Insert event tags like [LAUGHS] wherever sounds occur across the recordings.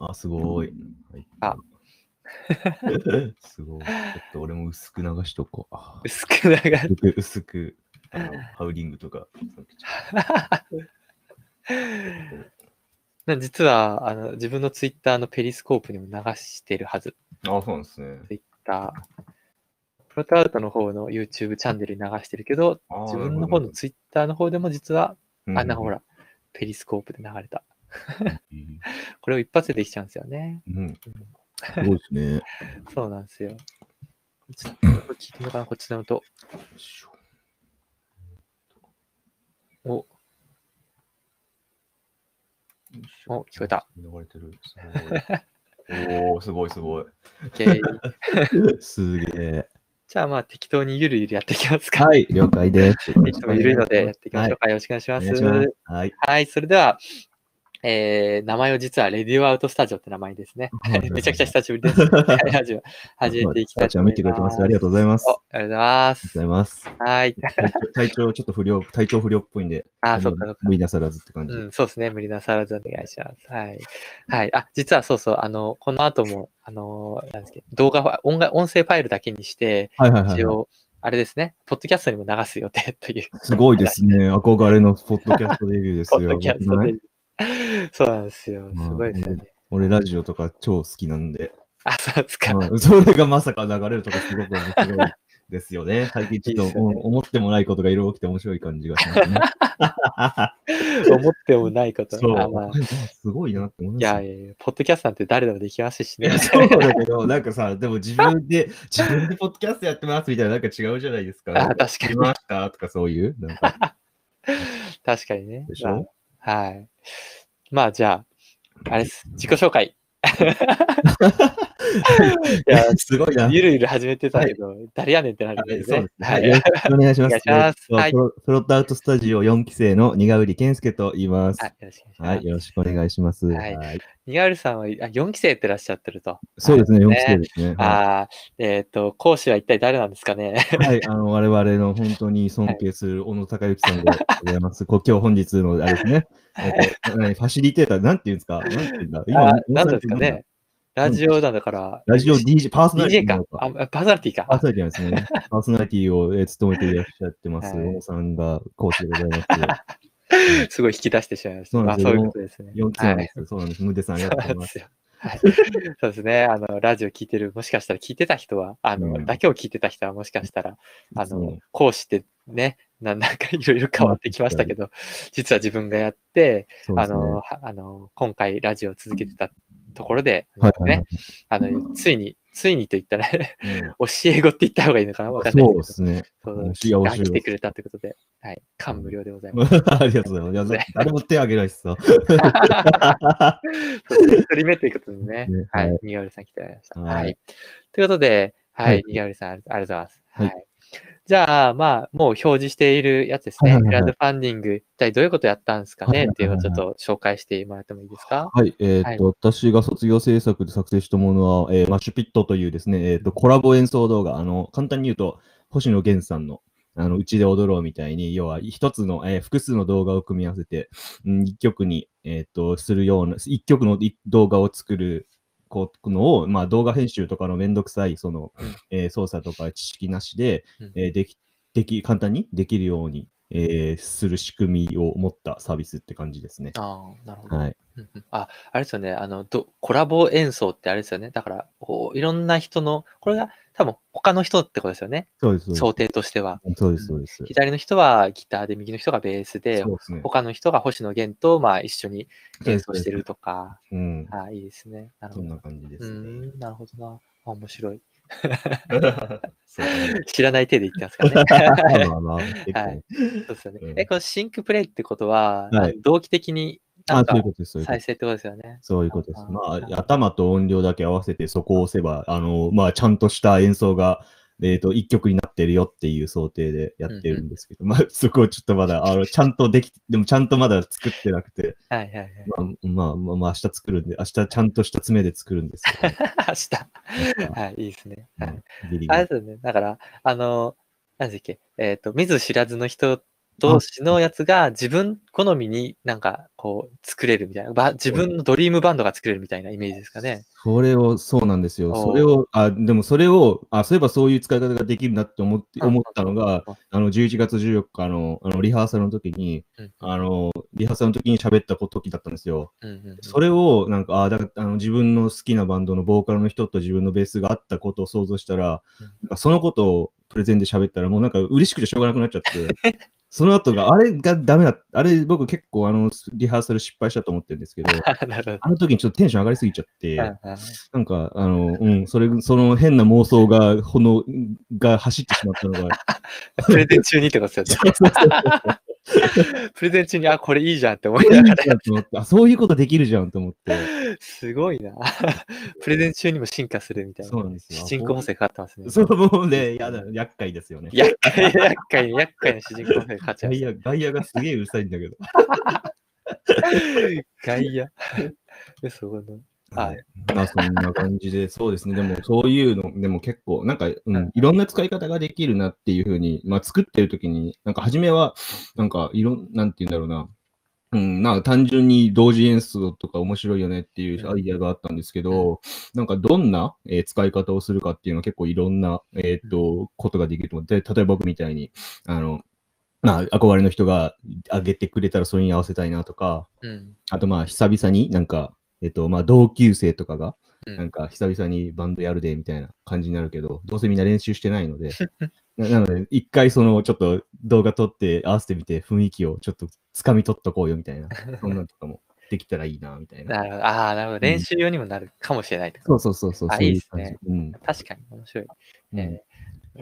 あ、すごい。はいあ [LAUGHS] すごい。ちょっと俺も薄く流しとこう。あ薄く流れ薄く、薄く、あのハウリングとか。な [LAUGHS] 実はあの自分のツイッターのペリスコープにも流してるはず。あ、そうなんですね。ツイッター。プロトアウトの方の YouTube チャンネルに流してるけど、自分の方のツイッターの方でも実は、あ、なんかほ。なるら、ペリスコープで流れた。[LAUGHS] これを一発でできちゃうんですよね。うん。うんすごいですね。[LAUGHS] そうなんですよ。ちょっとこれ聞いてみようかな、こっちの音。お、お聞こえた。流れてる。[LAUGHS] おー、すごいすごい。すげえ。じゃあまあ適当にゆるゆるやっていきますか。はい、了解です。いつもゆるいのでやっていきましょうか。よろしくお願いします。お願いします。はい。はい、それでは、えー、名前を実はレディオアウトスタジオって名前ですね。はいめちゃくちゃ久しぶりです。はいラジオ始めていきたいと思います。見てくれてます。ありがとうございます。おあありがとうございますりがとう。ございます。はい。体調ちょっと不良、体調不良っぽいんで、あ、そっかそっか。無理なさらずって感じ。うん、そうですね。無理なさらずお願いします。はい。はい。あ、実はそうそう、あの、この後も、あの、なんですけど、動画音楽、音声ファイルだけにして、はいはいはいはい。一応、あれですね、ポッドキャストにも流す予定という。すごいですね。憧れのポッドキャストデビューですよ。[LAUGHS] ポッドキャストで僕のね。[LAUGHS] そうなんですよ。すごいですよね。俺ラジオとか超好きなんで。あ、そうですか。うんそれがまさか流れるとかすごく面白いですよね。最近ちょっと思ってもないことがいろいろ起きて面白い感じがしますね。[LAUGHS] 思ってもないこと。そう。あまあ、すごいなって思いますいやいやポッドキャストなんて誰でもできますしね。そうだけど、なんかさ、でも自分で、自分でポッドキャストやってますみたいな、なんか違うじゃないですか。あ確かに見ましたとかそういう。なんか [LAUGHS] 確かにね。でしょ？まあはい。まあ、じゃあ、あれです。自己紹介。[LAUGHS] [LAUGHS] いや、すごいな。[LAUGHS] ゆるゆる始めてたけど、誰やねんってなるんはいですねそうです。ね。ははいお願いします。お願いしますえっとはいプロプロットアウトスタジオ4期生の苦瓜健介と言います。はい、よろしくおはい。願いします。はいはい。ニガールさんはあ4期生ってらっしゃってると。そうですね、4ね期生ですね。はああ、えっ、と、講師は一体誰なんですかね？い。はい。あの、我々の本当に尊敬する小野孝之さんでございます。[LAUGHS] こ今日本日のあれですね。えっと何ファシリテーター、なんていうんですか？なんていうんだ？あーなんですかね？ラジオなんだから。ラジオ DJ、パーソナリティなの。あ、パーソナリティか。パーソナリティですね。[LAUGHS] パーソナリティをえー務めていらっしゃってます。はいさんが講師でございます。[LAUGHS] すごい引き出してしまいました。まあ、そういうことですね。4期生なですよ。そうなんです。ムデさんありがとうございます。そうなんですよ。はい、そうですね。あの、ラジオ聞いてる、もしかしたら聞いてた人は、あの、うんだけを聞いてた人は、もしかしたら、あの講師ってね、な [LAUGHS] なんかいろいろ変わってきましたけど、実は自分がやって、ねあの、はあの、今回ラジオを続けてたところで、はいはいはいね、あの、ついに、ついにと言ったら、うん教え子って言った方がいいのかな？わかんないそうですすね。そうが来てくれたということで、はい、感無量でございます。[LAUGHS] ありがとうございます。誰も手挙げないしさ。[LAUGHS] [LAUGHS] そうですね一人目ということでねね、ははいい、にがうりさん来てもらいました。はいはい。ということで、ははいい、にがうりさん、ありがとうございます。はいはい。じゃあ、まあ、もう表示しているやつですね。はいはいはい。クラウドファンディング、一体どういうことやったんですかはいはいはいねっていうのをちょっと紹介してもらってもいいですか？はい、えーっと、私が卒業制作で作成したものは、えーマッシュピットというですね、えーっと、コラボ演奏動画、あの、簡単に言うと、星野源さんの、あの、うちで踊ろうみたいに、要は一つの、えー複数の動画を組み合わせて、うん一曲に、えーっと、するような、一曲のい動画を作る、こうのを、まあ、動画編集とかのめんどくさい、その、うん。えー操作とか知識なしで、うん。えーでき、でき、簡単にできるように、えーする仕組みを持ったサービスって感じですね。ああ、なるほど。はい。あ、あれですよね。あの、どコラボ演奏ってあれですよね。だから、こういろんな人の、これが多分他の人ってことですよね。そうです、そうです想。定としては。そうです、そうです。左の人はギターで、右の人がベースで、そうですね。他の人が星野源と、まあ、一緒に演奏してるとか。うん。ああ、いいですね。なるほど。そんな感じでうすね。ん、なるほどな。あ面白い。[LAUGHS] 知らない手で言ってますからね。[LAUGHS] はいそうですよね。うんえ、このシンクプレイってことは、はい同期的になんあ、かそういうことです。そういうこと再生ってことですよね。そういうことです。あまあ、ー頭と音量だけ合わせてそこを押せば、あの、まあ、ちゃんとした演奏が、えっ、と、一曲になってるよっていう想定でやってるんですけど、まあ、そこをちょっとまだ、あの、ちゃんとでき、でもちゃんとまだ作ってなくて、はいはいはい。まあ、まあ、まあ、まあ、明日作るんで、明日ちゃんとした詰めで作るんですけど、[LAUGHS] 明日。はい、いいですね。はいあれですよね。だから、あの、何ですっけ、えっ、と、見ず知らずの人同士のやつが自分好みになんかこう作れるみたいな。ば自分のドリームバンドが作れるみたいなイメージですかね。それを、そうなんですよ。それを、あ、でもそれを、あ、そういえばそういう使い方ができるなって思って、うん思ったのが、あの、11月14日の、あの、リハーサルの時に、うんあの、リハーサルの時に喋った時だったんですよ。うんうんうんそれを、なんか、あだあの自分の好きなバンドのボーカルの人と自分のベースがあったことを想像したら、うんそのことをプレゼンで喋ったら、もうなんか嬉しくてしょうがなくなっちゃって、[LAUGHS] その後が、あれがダメだ、あれ僕結構あの、リハーサル失敗したと思ってるんですけど。[LAUGHS] あの時にちょっとテンション上がりすぎちゃって、なんか、あの、うん、それ、その変な妄想が、ほの、が走ってしまったのが、プレゼン中にってことですよね。[LAUGHS] [LAUGHS] プレゼン中に、あ、これいいじゃんって思いながらじゃんと思って、あ、そういうことできるじゃんと思って、すごいな。[LAUGHS] プレゼン中にも進化するみたいな。そうなんですよ主人公補正かかってますね。そう、もうね、やだ、厄介ですよね。厄介、厄介、厄介な主人公補正かかっちゃい外野、外野がすげえうるさいんだけど。外野。[LAUGHS] そこの。はい。まあそんな感じで、そうですね。でも [LAUGHS] そういうの、でも結構、なんか、ううんん、いろんな使い方ができるなっていうふうに、まあ作ってる時に、なんか初めは、なんかいろん、なんて言うんだろうな。うん、なんか単純に同時演奏とか面白いよねっていうアイデアがあったんですけど、なんかどんな、えー使い方をするかっていうのは結構いろんな、えーっと、ことができると思って、例えば僕みたいに、あの、まあ、憧れの人が上げてくれたらそれに合わせたいなとか、うん。あとまあ、久々になんか、えっと、まあ、同級生とかが、うんなんか、久々にバンドやるで、みたいな感じになるけど、どうせみんな練習してないので、[LAUGHS] ななので、一回その、ちょっと動画撮って合わせてみて、雰囲気をちょっと掴み取っとこうよ、みたいな、[LAUGHS] そんなんとかもできたらいいな、みたいな。なるほど。ああ、なるほど。練習用にもなるかもしれないってことそうそうそうそう。あそういういいですねうん。確かに面白い。うんえー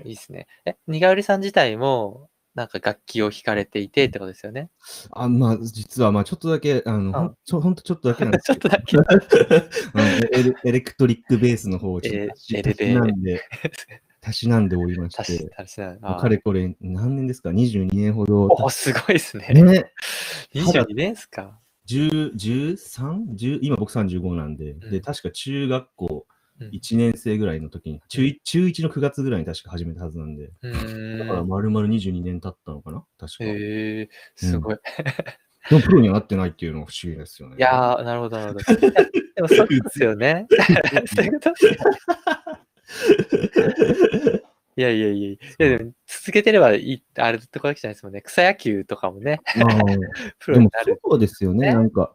いいですね。え、にがうりさん自体も、なんか楽器を弾かれていてってことですよね。あ、まあ、実は、まあ、ちょっとだけ、あの、ほんちょほんとちょっとだけなんです [LAUGHS] ちょけっど、とだけ。[LAUGHS] エレエレクトリックベースの方をちょっと足しなんで、[LAUGHS] たしなんでおりまして、かれこれ何年ですか ?22 年ほど。お、すごいですね。ね、22年ですか？10 13? 10今僕35なんで、うんで、確か中学校うん1年生ぐらいの時に、中1中1の9月ぐらいに確か始めたはずなんで、うだからーん。丸々22年経ったのかな？確か。へえ、すごい。でもプロにはなってないっていうのが不思議ですよね。いやー、なるほど、なるほど。でもそうですよね。[LAUGHS] そういうこといやいやいやいや、でも続けてればいい、あれってことじゃないですもんね。草野球とかもね、まあ [LAUGHS] プロになる。そうですよね、ねなんか。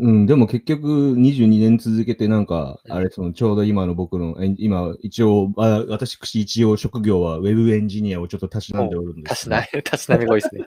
うんうん、でも結局22年続けてなんか、うんあれ、そのちょうど今の僕の、え今一応、あ私一応職業はウェブエンジニアをちょっとたしなんでおるんですけどたしなみ、たしなみが多いですね。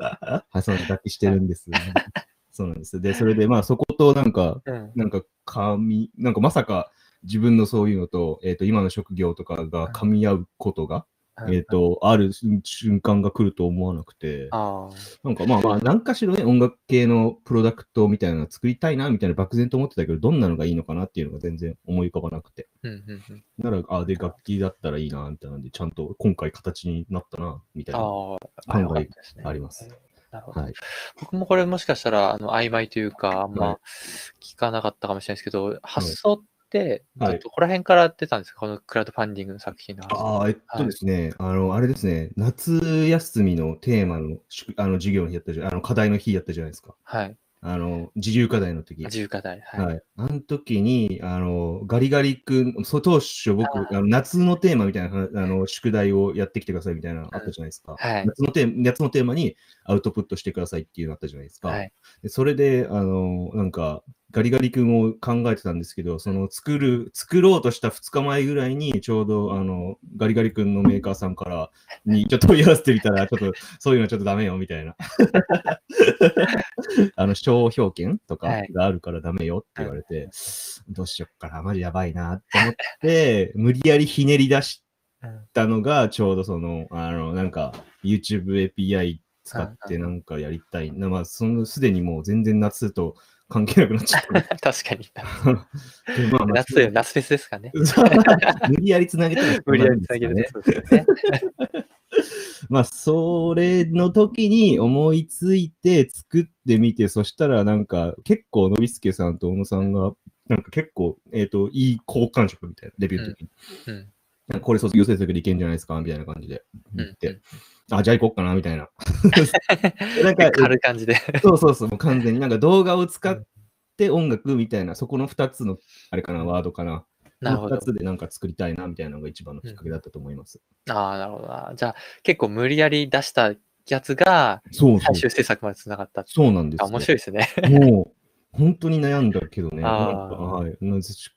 はい、そのだけしてるんです。[LAUGHS] そうなんです。で、それでまあそことなんか、うん。なんかみ、なんかまさか自分のそういうのと、えっ、と、今の職業とかが噛み合うことが、えっ、と、ある瞬間が来ると思わなくて、あなんかまあまあ、何かしらね、音楽系のプロダクトみたいなの作りたいな、みたいな漠然と思ってたけど、どんなのがいいのかなっていうのが全然思い浮かばなくて。あ。うんうんうん。なら、あ、で、楽器だったらいいな、みたいなんで、ちゃんと今回形になったな、みたいな、ああ、考えあります。なるほど。はい。僕もこれもしかしたら、あの、曖昧というか、あんはいま聞かなかったかもしれないですけど、発想って、はいどこら辺から出たんですか？このクラウドファンディングの作品の発想。ああ、えっとですね、あの、あれですね、夏休みのテーマの宿あの授業の日やったじゃ、あの、課題の日やったじゃないですか。はい。あの、自由課題の時。自由課題。はい。はい。あの時に、あの、ガリガリ君、そう当初僕、ああの夏のテーマみたいな話あの宿題をやってきてくださいみたいなのあったじゃないですか。はい夏のテーマ夏のテーマにアウトプットしてくださいっていうのあったじゃないですか。はい。でそれで、あの、なんか、ガリガリ君を考えてたんですけど、その作る、作ろうとした2日前ぐらいに、ちょうど、あの、ガリガリ君のメーカーさんから、に、ちょっと問い合わせてみたら、ちょっと、そういうのちょっとダメよ、みたいな。[LAUGHS] あの、商標権とかはいがあるからダメよって言われて、どうしよっかな、マジやばいなって思って、[LAUGHS] 無理やりひねり出したのが、ちょうどその、あの、なんか、YouTube API 使ってなんかやりたい。なまあ、その、すでにもう全然夏と関係なくなっちゃった。[LAUGHS] 確かに。で [LAUGHS] まあまあ夏夏フェスですかね。無理やりつなげたら無理やりつなげるね。[LAUGHS] まあ、それの時に思いついて作ってみて、そしたらなんか結構、のびすけさんと小野さんが、なんか結構、えっ、と、いい好感触みたいな、レビューの時に。うん。なんかこれ卒業制作でいけんじゃないですかみたいな感じでうんうん言って、あ、じゃあ行こっかなみたいな。[LAUGHS] なんか、軽い感じで。そうそうそう、もう完全になんか動画を使って音楽みたいな、そこの2つの、あれかな、ワードかな。なるほど2。つでなんか作りたいなみたいなのが一番のきっかけだったと思います。ああ、なるほどな。じゃあ、結構無理やり出したやつが、そう。最終制作までつながったそうなんですよ。あ面白いですね。[LAUGHS] もう、本当に悩んだけどね。あはい、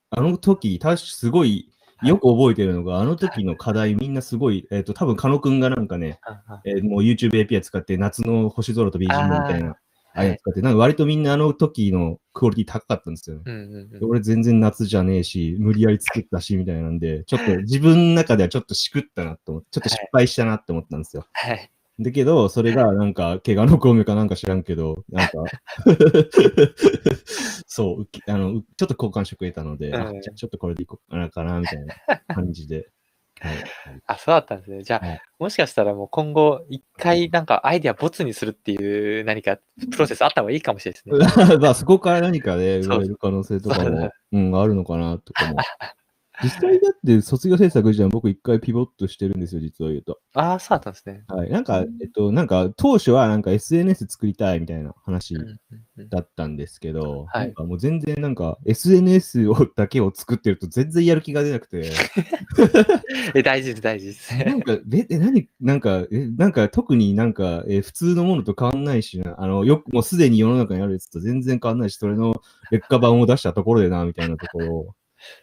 あの時、確かすごい、よく覚えてるのが、あの時の課題、みんなすごい、えっ、と、多分、狩野くんがなんかね、えーもう YouTube API 使って、夏の星空と BGM みたいな、ああいうの使って、なんか割とみんなあの時のクオリティ高かったんですよね。うんうんでうん。俺全然夏じゃねえし、無理やり作ったし、みたいなんで、ちょっと自分の中ではちょっとしくったなと思って、ちょっと失敗したなって思ったんですよ。はい。だけど、それがなんか、怪我の巧妙かなんか知らんけど、なんか、[LAUGHS] そう、あのうちょっと交換してくれたので、あうんじゃあちょっとこれでいこうかなみたいな感じで。[LAUGHS] はい。はいあ、そうだったんですね。じゃあ、はいもしかしたらもう今後、一回なんかアイデアボツにするっていう何かプロセスあった方がいいかもしれないですね。[LAUGHS] まあ、そこから何かね、そう生まれる可能性とかもそうだ、うん、あるのかな、とかも。実際だって卒業制作時は僕一回ピボットしてるんですよ、実を言うと。ああ、そうだったんですね。はい。なんか、えっと、なんか、当初はなんか SNS 作りたいみたいな話だったんですけど、はいなんかもう全然なんか SNS をだけを作ってると全然やる気が出なくて、[LAUGHS] え、大事です、大事です。なんか、え、え何、なんか、え、なんか特になんか、え普通のものと変わんないしな、あの、よく、もうすでに世の中にあるやつと全然変わんないし、それの劣化版を出したところでな、みたいなところを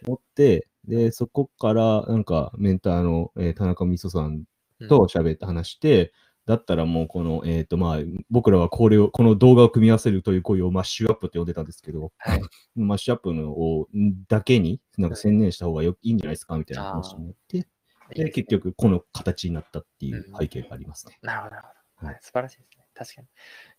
思って、で、そこからなんかメンターの、えー田中美穂さんと喋って話して、だったらもうこの、えっ、とまあ、僕らはこれを、この動画を組み合わせるという行為をマッシュアップって呼んでたんですけど、はいマッシュアップのをだけになんか専念した方がよいいんじゃないですかみたいな話になって、いいで、です結局この形になったっていう背景がありますね。なるほど、なるほど。はい素晴らしいですね。確かに。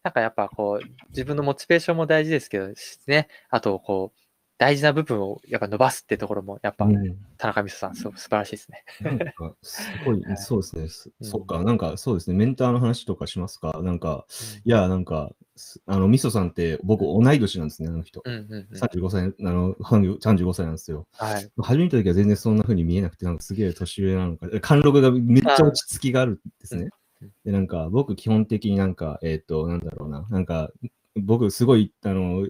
なんかやっぱこう、自分のモチベーションも大事ですけどね、あとこう、大事な部分をやっぱ伸ばすってところも、やっぱうん田中美穂さん、すごく素晴らしいですね。なんか、すごい [LAUGHS] は、いそうですね。すうんそっか、なんか、そうですね。メンターの話とかしますか？なんか、いや、なんか、すあの、みそさんって、僕、同い年なんですね、あの人。うんうんうん。35歳、あの、35歳なんですよ。はい。初めての時は全然そんな風に見えなくて、なんかすげえ年上なのか、貫禄がめっちゃ落ち着きがあるんですねうん。で、なんか、僕、基本的になんか、えっ、と、なんだろうな、なんか、僕、すごい、あの、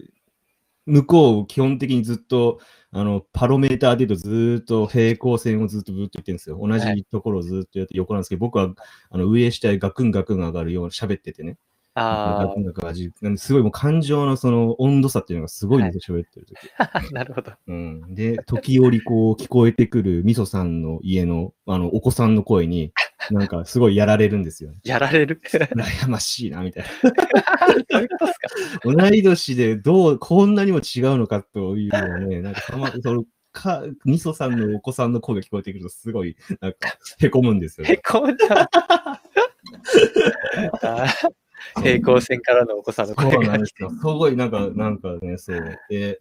向こう、基本的にずっと、あの、パロメーターで言うとずーっと平行線をずっとずっと言ってるんですよ。同はじところをずっとやって横なんですけど、僕は、あの、上下へガクンガクン上がるように喋っててね。あガクンガクン味なんですごいもう感情のその温度差っていうのがすごいんですよ、喋ってる時。あ、なるほど。うん、で、時折こう聞こえてくるみそさんの家のあのお子さんの声に、なんかすごいやられるんですよ、ね。やられる？羨ましいな、みたい。な。同い年でどう、こんなにも違うのかというのをね、なんかたま、その、か、みそさんのお子さんの声が聞こえてくると、すごい、なんか、へこむんですよ、へこんじゃう。あー平行線からのお子さんの声が。すごい、なんか、なんかね、そう。で、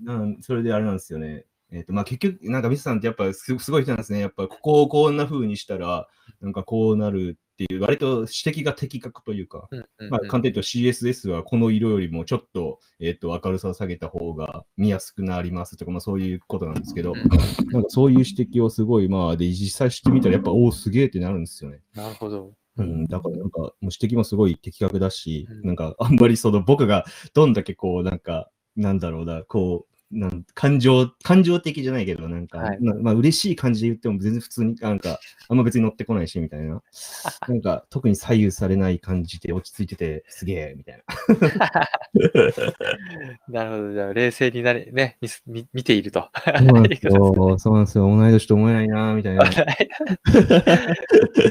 なんそれであれなんですよね。えっ、と、まあ、結局、なんか、ミスさんってやっぱすすごい人なんですね。やっぱ、ここをこんな風にしたら、なんかこうなるっていう、割と指摘が的確というか、うんうんうんまあ、簡単に言うと CSS はこの色よりもちょっと、えっ、と、明るさを下げた方が見やすくなりますとか、まあ、そういうことなんですけど、うんなんかそういう指摘をすごい、まあ、で、実際してみたら、やっぱ、おお、すげえってなるんですよね。なるほど。うん、だからなんか、もう指摘もすごい的確だし、うんなんか、あんまりその僕がどんだけこう、なんか、なんだろうな、こう、なん感情、感情的じゃないけど、なんか、はいなまあ嬉しい感じで言っても全然普通に、なんか、あんま別に乗ってこないし、みたいな。[LAUGHS] なんか、特に左右されない感じで落ち着いてて、すげえ、みたいな。[LAUGHS] なるほど。じゃあ、冷静になれ、ね、見す見見ていると。そうなんですよ。そうなんですよ。同い年と思えないな、みたいな。[LAUGHS] い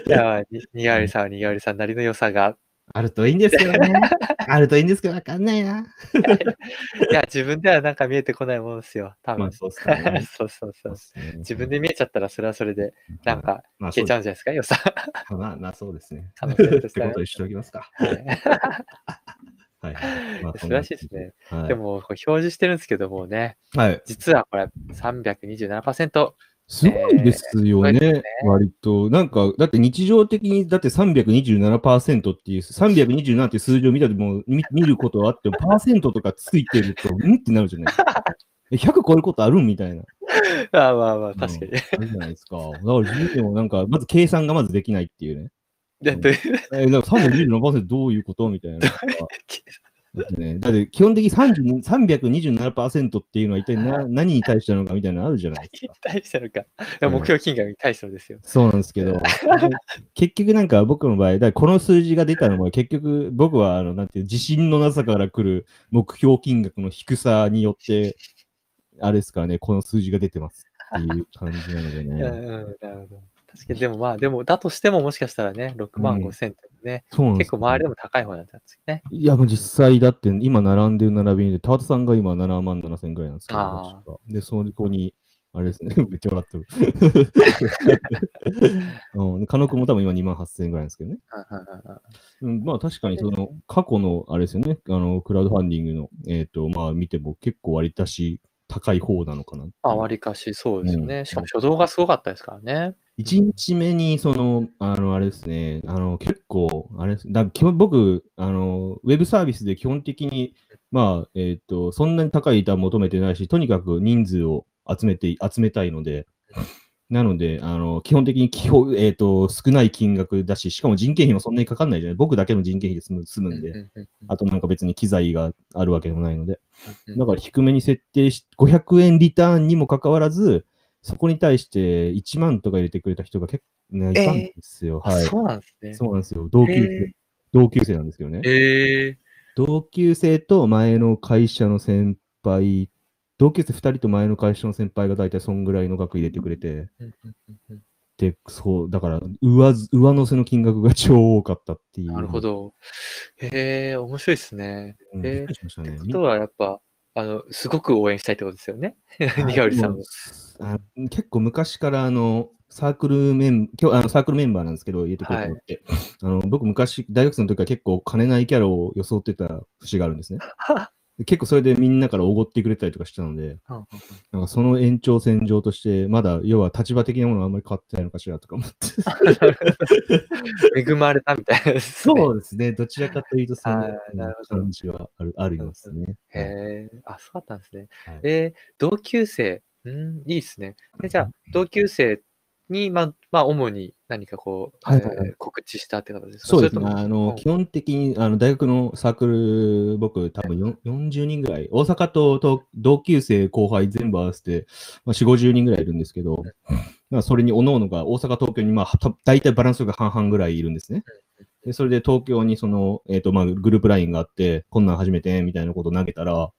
や、まあににがわりさんはにがわりさんなりの良さが、あるといいんですけどね。[LAUGHS] あるといいんですけど、わかんないな。いや、自分ではなんか見えてこないものですよ。多分。まあ、そうっすかね。[LAUGHS] そうそうそう。ね自分で見えちゃったら、それはそれで、なんか、まあ、消えちゃうんじゃないですか、良さ。まあ、まあ、そうですね。可能性としてはことにしておきますか。はい [LAUGHS] 素晴らしいですね。はい、でも、表示してるんですけどもね、はい。実はこれ、327%。すごいですよね、えーね割と。なんか、だって日常的に、だって327%っていう、327っていう数字を見たでも見 [LAUGHS] 見ることはあっても、パーセントとかついてると、うんってなるじゃないですか。え100超えることあるんみたいな。ああまあまあ、確かに。あれじゃないですか。だから自分でもなんか、まず計算がまずできないっていうね。でどういうえー、だから327%どういうことみたいな。[LAUGHS] だって基本的に30 327%っていうのは一体な [LAUGHS] 何に対してなのかみたいなのあるじゃないですか。対してるか。いや目標金額に対してのですよ。そうなんですけど、[LAUGHS] 結局なんか僕の場合、だこの数字が出たのも結局僕はあのなんていう自信のなさから来る目標金額の低さによって、あれですからね、この数字が出てますっていう感じなので [LAUGHS] うん、ね。なるほど。確かに、でもまあ、でも、だとしてももしかしたらね、6万5千ってね、そうなんです結構周りでも高い方なんですよね。いや、もう実際だって今並んでる並びで、田畑さんが今7万7千ぐらいなんですけど、で、そこに、あれですね、めっちゃ笑ってる。うん、加納君も多分今2万8千ぐらいなんですけどね。うん、まあ確かにその過去のあれですよね、あのクラウドファンディングの、えっ、と、まあ見ても結構割り足し高い方なのかな。あ、わりかしそうですよね。うんしかも初動がすごかったですからね。1日目に、その、あの、あれですね、あの、結構、あれです、だ基本僕、あの、ウェブサービスで基本的に、まあ、えっ、と、そんなに高い板求めてないし、とにかく人数を集めて、集めたいので、なので、あの、基本的に基本、えっ、と、少ない金額だし、しかも人件費もそんなにかかんないじゃない。僕だけの人件費で済む済むんで、あとなんか別に機材があるわけでもないので、うんだから低めに設定し、500円リターンにもかかわらず、そこに対して1万とか入れてくれた人が結構、ね、いたんですよ。はい。あそうなんですね。そうなんですよ。同級へ生、同級生なんですけどね。ええ同級生と前の会社の先輩、同級生2人と前の会社の先輩が大体そんぐらいの額入れてくれて、で、そう、だから上ず、上乗せの金額が超多かったっていう。なるほ。ど。へえ面白いですね。うん、えーびっくりしましたね。ってことはやっぱ、あの、すごく応援したいってことですよね？にがうりさんを。あ結構昔からあのサークルメン今日あのサークルメンバーなんですけど、入れてくれたのって、あの僕昔、大学生の時は結構金ないキャラを装ってた節があるんですね。[LAUGHS] で結構それでみんなからおごってくれたりとかしたので、なんかその延長線上として、まだ要は立場的なものはあんまり変わってないのかしらとか思って。[LAUGHS] 恵まれたみたいなですね。そうですね、どちらかというとその感じはあるありますね。へえ、あ、そうだったんですね。はいえー同級生、うん、いいですね。でじゃあ、同級生に、まあ、まあ、主に何かこう、はいはい。はいえー告知したってことですか？そうですね。あの、うん。基本的に、あの、大学のサークル、僕、多分よ40人ぐらい、大阪とと同級生、後輩全部合わせて、まあ、4、50人ぐらいいるんですけど、まあ、それに各々が、大阪、東京に、まあ、た大体バランスが半々ぐらいいるんですね。で、それで東京にその、えっ、と、まあ、グループラインがあって、こんなん初めて、みたいなことを投げたら、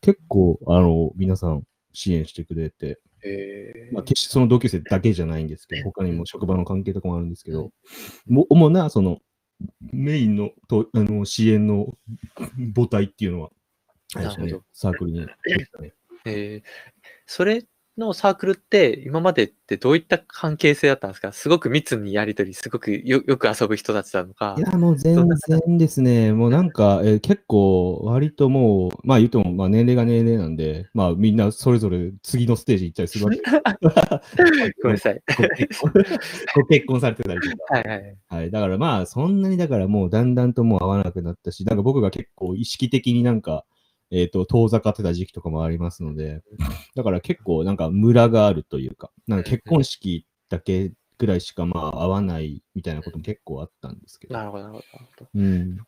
結構、あの、皆さん支援してくれて、えー。まあ、決してその同級生だけじゃないんですけど、他にも職場の関係とかもあるんですけど、も主なそのメインのとあの支援の母体っていうのは、ねサークルにね。えーそれのサークルって、今までってどういった関係性だったんですか？すごく密にやりとり、すごくよよく遊ぶ人たちなのかい。や、もう全然ですね、もうなんか、えー結構、割ともう、まあ言うとも、まあ年齢が年齢なんで、まあみんなそれぞれ次のステージ行ったりするわけです。[LAUGHS] ごめんなさい。[LAUGHS] ご結婚されてたりとか。はいはい。はい。だからまあ、そんなにだからもうだんだんともう合わなくなったし、なんか僕が結構意識的になんか、えっ、と、遠ざかってた時期とかもありますので、だから結構なんかムラがあるというか、なんか結婚式だけぐらいしかまあ合わないみたいなことも結構あったんですけど、なるほどなるほど。うん。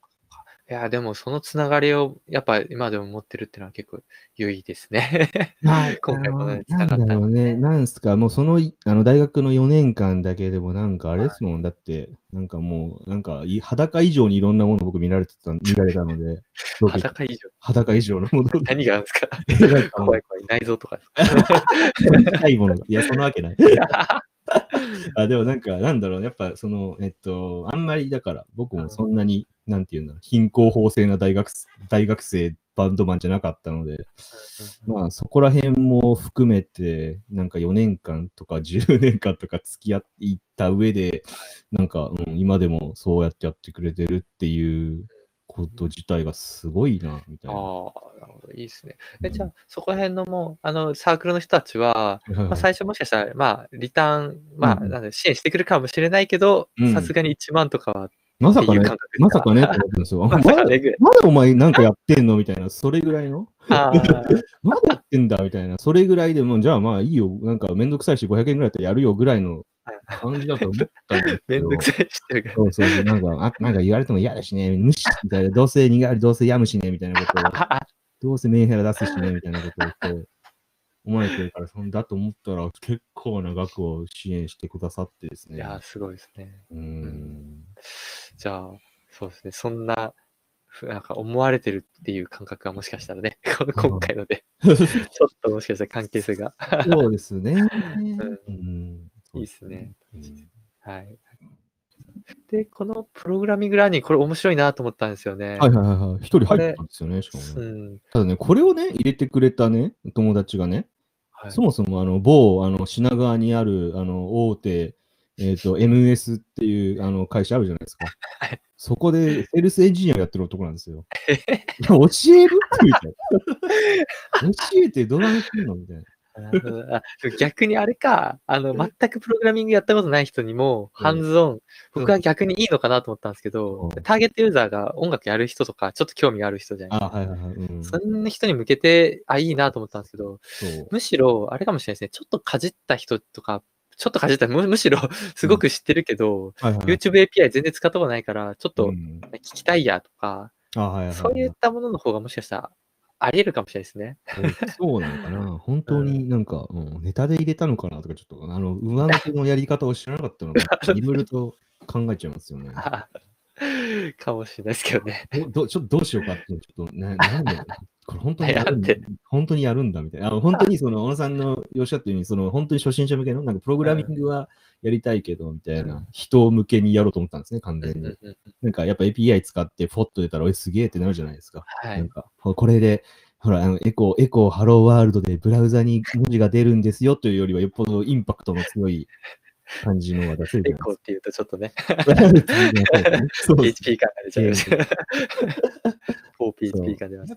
いや、でもそのつながりをやっぱ今でも持ってるっていうのは結構有意ですね。まあ、[LAUGHS] 今回もねあのなんだろうね、なんすか、もうそのいあの大学の4年間だけでもなんかあれですもん、だって、なんかもう、なんかい裸以上にいろんなもの僕見られてた、見られたので、[LAUGHS] 僕裸以上。裸以上のもの [LAUGHS] 何があるんですか？なんか怖い怖い。内臓とかでいものが。いや、そんなわけない。あでもなんか、なんだろう、やっぱその、えっと、あんまりだから、僕もそんなに、なんていうんだろう、貧困法制な大学大学生バンドマンじゃなかったので、まあそこら辺も含めて、なんか4年間とか [LAUGHS] 10年間とか付き合っていった上で、なんか、うん、今でもそうやってやってくれてるっていうこと自体がすごいな、みたいな。ああ、なるほど。いいですね。えじゃあ、そこら辺のもう、あの、サークルの人たちは、まあ、最初もしかしたら、まあ、リターン、まあ、うんうんなんで支援してくるかもしれないけどうん、さすがに1万とかはまさかねまさかねって思っすよ。ま [LAUGHS] まだ。まだお前なんかやってんの？みたいな、それぐらいの [LAUGHS] [LAUGHS] まだやってんだみたいな、それぐらいでもう、じゃあまあいいよ、なんかめんどくさいし500円ぐらいだったらやるよぐらいの感じだと思ったんですけど。めんどくさいしてるから。そうそうそう、なんか、あなんか言われても嫌だしね、無視みたいな、どうせ苦い、どうせやむしね、みたいなことを、どうせメンヘラ出すしね、みたいなことをこう思われてるから、そんだと思ったら、結構な額を支援してくださってですね。いやー、すごいですね。うーん。じゃあ、そうですね。そんな、ふなんか思われてるっていう感覚がもしかしたらね、今回ので、[LAUGHS] ちょっともしかしたら関係性が。そうですね。んうんいいっすね。うんはい。で、このプログラミングラーニング、これ面白いなと思ったんですよね。はいはいはいはい。一人入ったんですよね、しかもね。うん。ただね、これをね、入れてくれたね、友達がね、はいそもそもあの某あの品川にあるあの大手、えっと MS っていうあの会社あるじゃないですか。はいそこでセールスエンジニアやってる男なんですよ。教える？みたいな。教えてどうなってんの？みたいな。逆にあれか、あの、全くプログラミングやったことない人にも、うんハンズオン、僕は逆にいいのかなと思ったんですけど、うんターゲットユーザーが音楽やる人とか、ちょっと興味がある人じゃないあ、はいはいはい。うん、そんな人に向けて、あ、いいなと思ったんですけど。むしろ、あれかもしれないですね、ちょっとかじった人とか、ちょっとかじった、む [LAUGHS] むしろ、すごく知ってるけど、はいはい、YouTube API 全然使ったことないから、ちょっとうん。聞きたいやとか、あ、はい。そういったものの方がもしかしたらあり得るかもしれないですね。そうなのかな。[LAUGHS] 本当になんか、うん。ネタで入れたのかなとか、ちょっと、あの、上抜けのやり方を知らなかったので、[LAUGHS] いろいろと考えちゃいますよね。[LAUGHS] かもしれないですけどね。どどちょっとどうしようかって、ちょっと、[LAUGHS] ななんで、これ本当にやるんだ本当にやるんだみたいな。あ本当にその、小野さんのおっしゃったように、その、本当に初心者向けの、なんか、プログラミングはやりたいけど、みたいな、人向けにやろうと思ったんですね、完全に。なんか、やっぱ API 使って、ポッと出たら、おい、すげえってなるじゃないですか。はい。なんか、ほこれで、ほら、あの echo、echo、Hello World でブラウザに文字が出るんですよというよりは、よっぽどインパクトの強い感じのが出せるじエコーっていうとちょっとね、[LAUGHS] PHP 感が出ちゃいます。[LAUGHS] そう。4PHP 感出ます。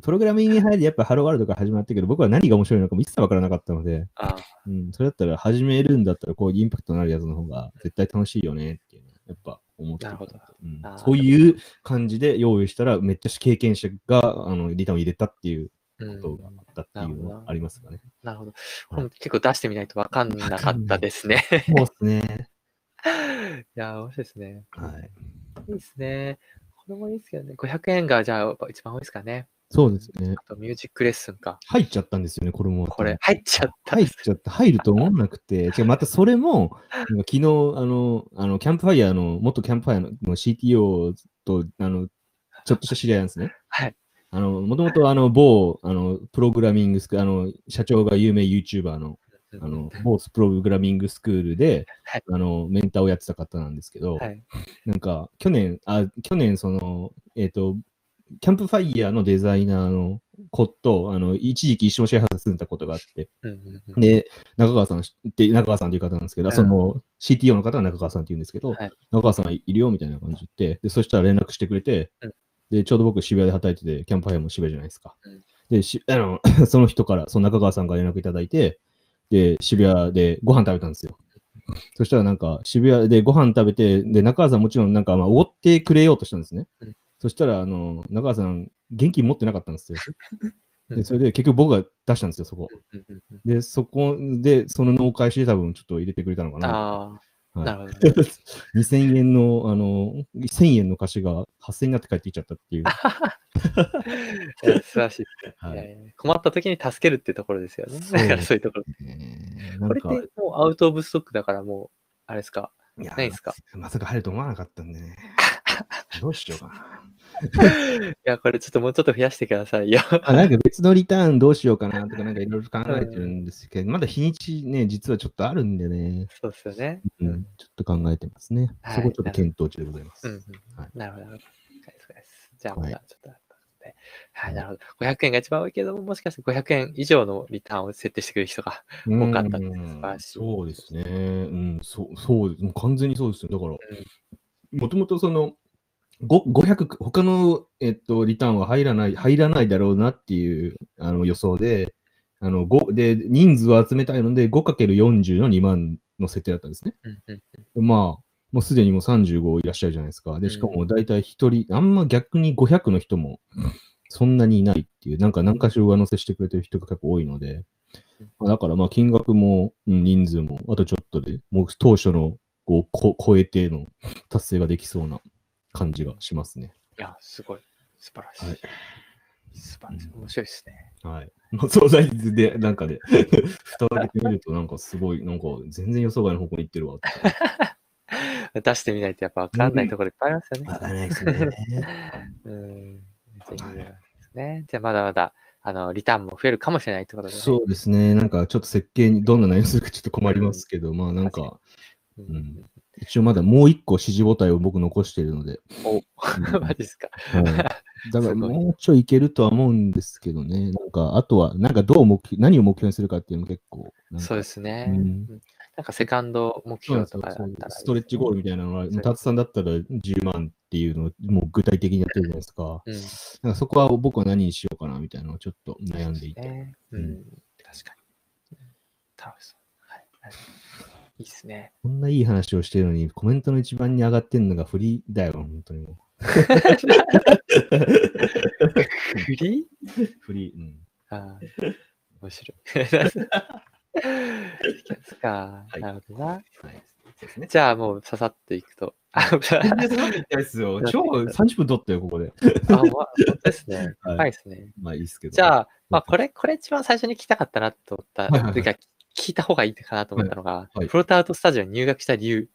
プログラミングに入り、やっぱ Hello World から始まったけど、僕は何が面白いのかも一切わからなかったので、あうん、それだったら始めるんだったら、こういうインパクトのあるやつの方が絶対楽しいよねっていうやっぱ思ってたそういう感じで用意したら、めっちゃ経験者があのリターンを入れたっていううんことがあったっていうのはありますかね。なるほど。これも結構出してみないと分かんなかったですね。そうですね。[LAUGHS] いやー、面白いですね。はい。いいですね。これもいいですけどね。500円がじゃあ一番多いですかね。そうですね。あとミュージックレッスンか。入っちゃったんですよね、これも。これ、入っちゃった。入っちゃって、入ると思わなくて、違うまたそれも、昨日、あの、あの、キャンプファイヤーの、元キャンプファイヤーの CTO と、あの、ちょっとした知り合いなんですね。はい。あの、もともとあの、某、あの、プログラミングスクール、あの、社長が有名 YouTuber の、あの、某プログラミングスクールで、はい。あの、メンターをやってた方なんですけど、はい。なんか、去年、あ、去年、その、えっ、と、キャンプファイヤーのデザイナーの子と、あの、一時期一緒にシェアハウス住んだことがあって、で、中川さんって、中川さんという方なんですけど、うん。その CTO の方は中川さんって言うんですけど、はい。中川さんいるよみたいな感じでで、そしたら連絡してくれて、うんで、ちょうど僕渋谷で働いてて、キャンプファイヤーも渋谷じゃないですか。うんで、しあの [LAUGHS] その人から、その中川さんから連絡いただいて、で、渋谷でご飯食べたんですよ。そしたらなんか渋谷でご飯食べて、で、中川さんもちろんなんかまあおごってくれようとしたんですね。うんそしたら、あの、中川さん、現金持ってなかったんですよ。うんで、それで結局僕が出したんですよ、そこ。で、そこで、その納返しで多分ちょっと入れてくれたのかな。なるほど。[LAUGHS] 2000円の、あの、1000円の貸しが8000円になって帰ってきちゃったっていう。素晴らしいですね、はい困った時に助けるってところですよね。そうだからそういうところ。これってもうアウトオブストックだからもう、あれですか？いやないですか？まさか入ると思わなかったんでね。[LAUGHS] どうしようかな。いや、これちょっともうちょっと増やしてくださいよ。あなんか別のリターンどうしようかなとか、なんかいろいろ考えてるんですけど、まだ日にちね、実はちょっとあるんでね、そうですよね。ううんん。ちょっと考えてますね。はいそこちょっと検討中でございます。うんうんはいなるほど、じゃあ、まはいたちょっとあったので。はい、なるほど。500円が一番多いけども、もしかして500円以上のリターンを設定してくれる人が。多かったですうん素晴らしいそうですね。うん、そう、そうです。もう完全にそうですよ。だから、もともとその、ご500、他の、えっと、リターンは入らない、入らないだろうなっていうあの予想で、あの、5、で、人数を集めたいので、5×40 の2万の設定だったんですね。まあ、もうすでにもう35いらっしゃるじゃないですか。で、しかも大体1人、あんま逆に500の人もそんなにいないっていう、なんか何かしら上乗せしてくれてる人が結構多いので、まあだからまあ金額も、うん人数も、あとちょっとで、もう当初のこうこ超えての達成ができそうな感じがしますね。いや、すごい。素晴らしい。はい素晴らしい。面白いですね。はい。まあ、総菜で、なんかで、[LAUGHS] 蓋を開けてみると、なんかすごい、なんか全然予想外の方向に行ってるわって。[LAUGHS] 出してみないとやっぱ分かんないところいっぱいありますよね。わかんないですね。[LAUGHS] うん。ね。じゃあまだまだ、あの、リターンも増えるかもしれないってことで、ね。そうですね。なんかちょっと設計にどんな内容するかちょっと困りますけど、まあなんか、う。うんん、一応まだもう一個指示母体を僕残しているので、お、うん [LAUGHS] マジですか。はい [LAUGHS] だからもうちょいいけるとは思うんですけどね。なんか、あとは、なんかどう目標、何を目標にするかっていうのも結構、そうですね。うんうんなんかセカンド目標とかストレッチゴールみたいなのは、そうタツさんだったら10万っていうのをもう具体的にやってるじゃないですか。うん。なんかそこは僕は何にしようかなみたいなのをちょっと悩んでいて。ね。ううんん。確かに。楽しそう。はい。いいっすね。こんないい話をしてるのに、コメントの一番に上がってるのがフリーだよ、本当にもフリー？う。フリー。うん。ああ、面白い。[LAUGHS] ですか。はいなるほどな。はい。ね。じゃあもうささっといくと。[LAUGHS] あ、全然そんなこと言ってないですよ。[LAUGHS] 超30分取ったよ、ここで。あ、ま？あ、本当ですね。はいはいですね。まあいいですけど。じゃあ、まあ、これ、これ一番最初に聞きたかったなと思った、はいはいはいというか、聞いた方がいいかなと思ったのが、はいフロートアウトスタジオに入学した理由、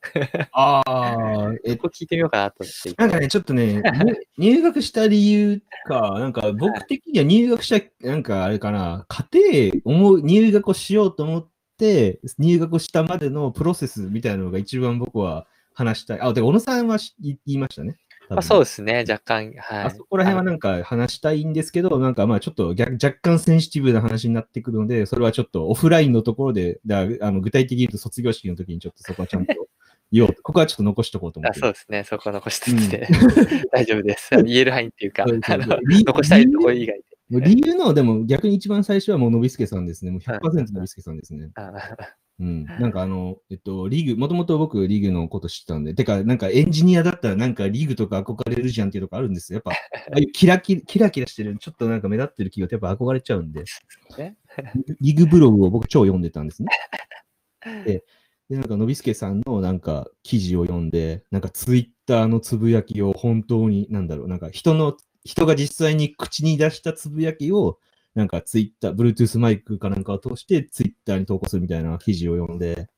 ああ、え [LAUGHS] っここ聞いてみようかなと思って。なんかね、ちょっとね、入 [LAUGHS] 入学した理由か、なんか僕的には入学した、なんかあれかな、家庭、思う、入学をしようと思って、入学したまでのプロセスみたいなのが一番僕は話したい。あ、で、小野さんはし言いましたね。まあ、そうですね、若干、はい。あそこら辺はなんか話したいんですけど、なんかまあちょっと逆若干センシティブな話になってくるので、それはちょっとオフラインのところで、だあの具体的に言うと卒業式の時にちょっとそこはちゃんと言おうと。ここはちょっと残しとこうと思あって。そうですね、そこ残しつつで、[LAUGHS] 大丈夫です。言える範囲っていうか、あの理残したいところ以外で。理由の、でも逆に一番最初はもう、のびすけさんですね。もう100%のびすけさんですね。あうん。なんかあの、えっと、リーグ、もともと僕リーグのこと知ってたんで、てか、なんかエンジニアだったらなんかリーグとか憧れるじゃんっていうとこあるんですよ。やっぱ、[LAUGHS] ああいうキラキラキラキラしてる、ちょっとなんか目立ってる企業ってやっぱ憧れちゃうんで、ねリーグブログを僕超読んでたんですね。で、でなんか、のびすけさんのなんか記事を読んで、なんかツイッターのつぶやきを本当に、なんだろう、なんか人の、人が実際に口に出したつぶやきを、なんかツイッター、Bluetooth マイクかなんかを通してツイッターに投稿するみたいな記事を読んで、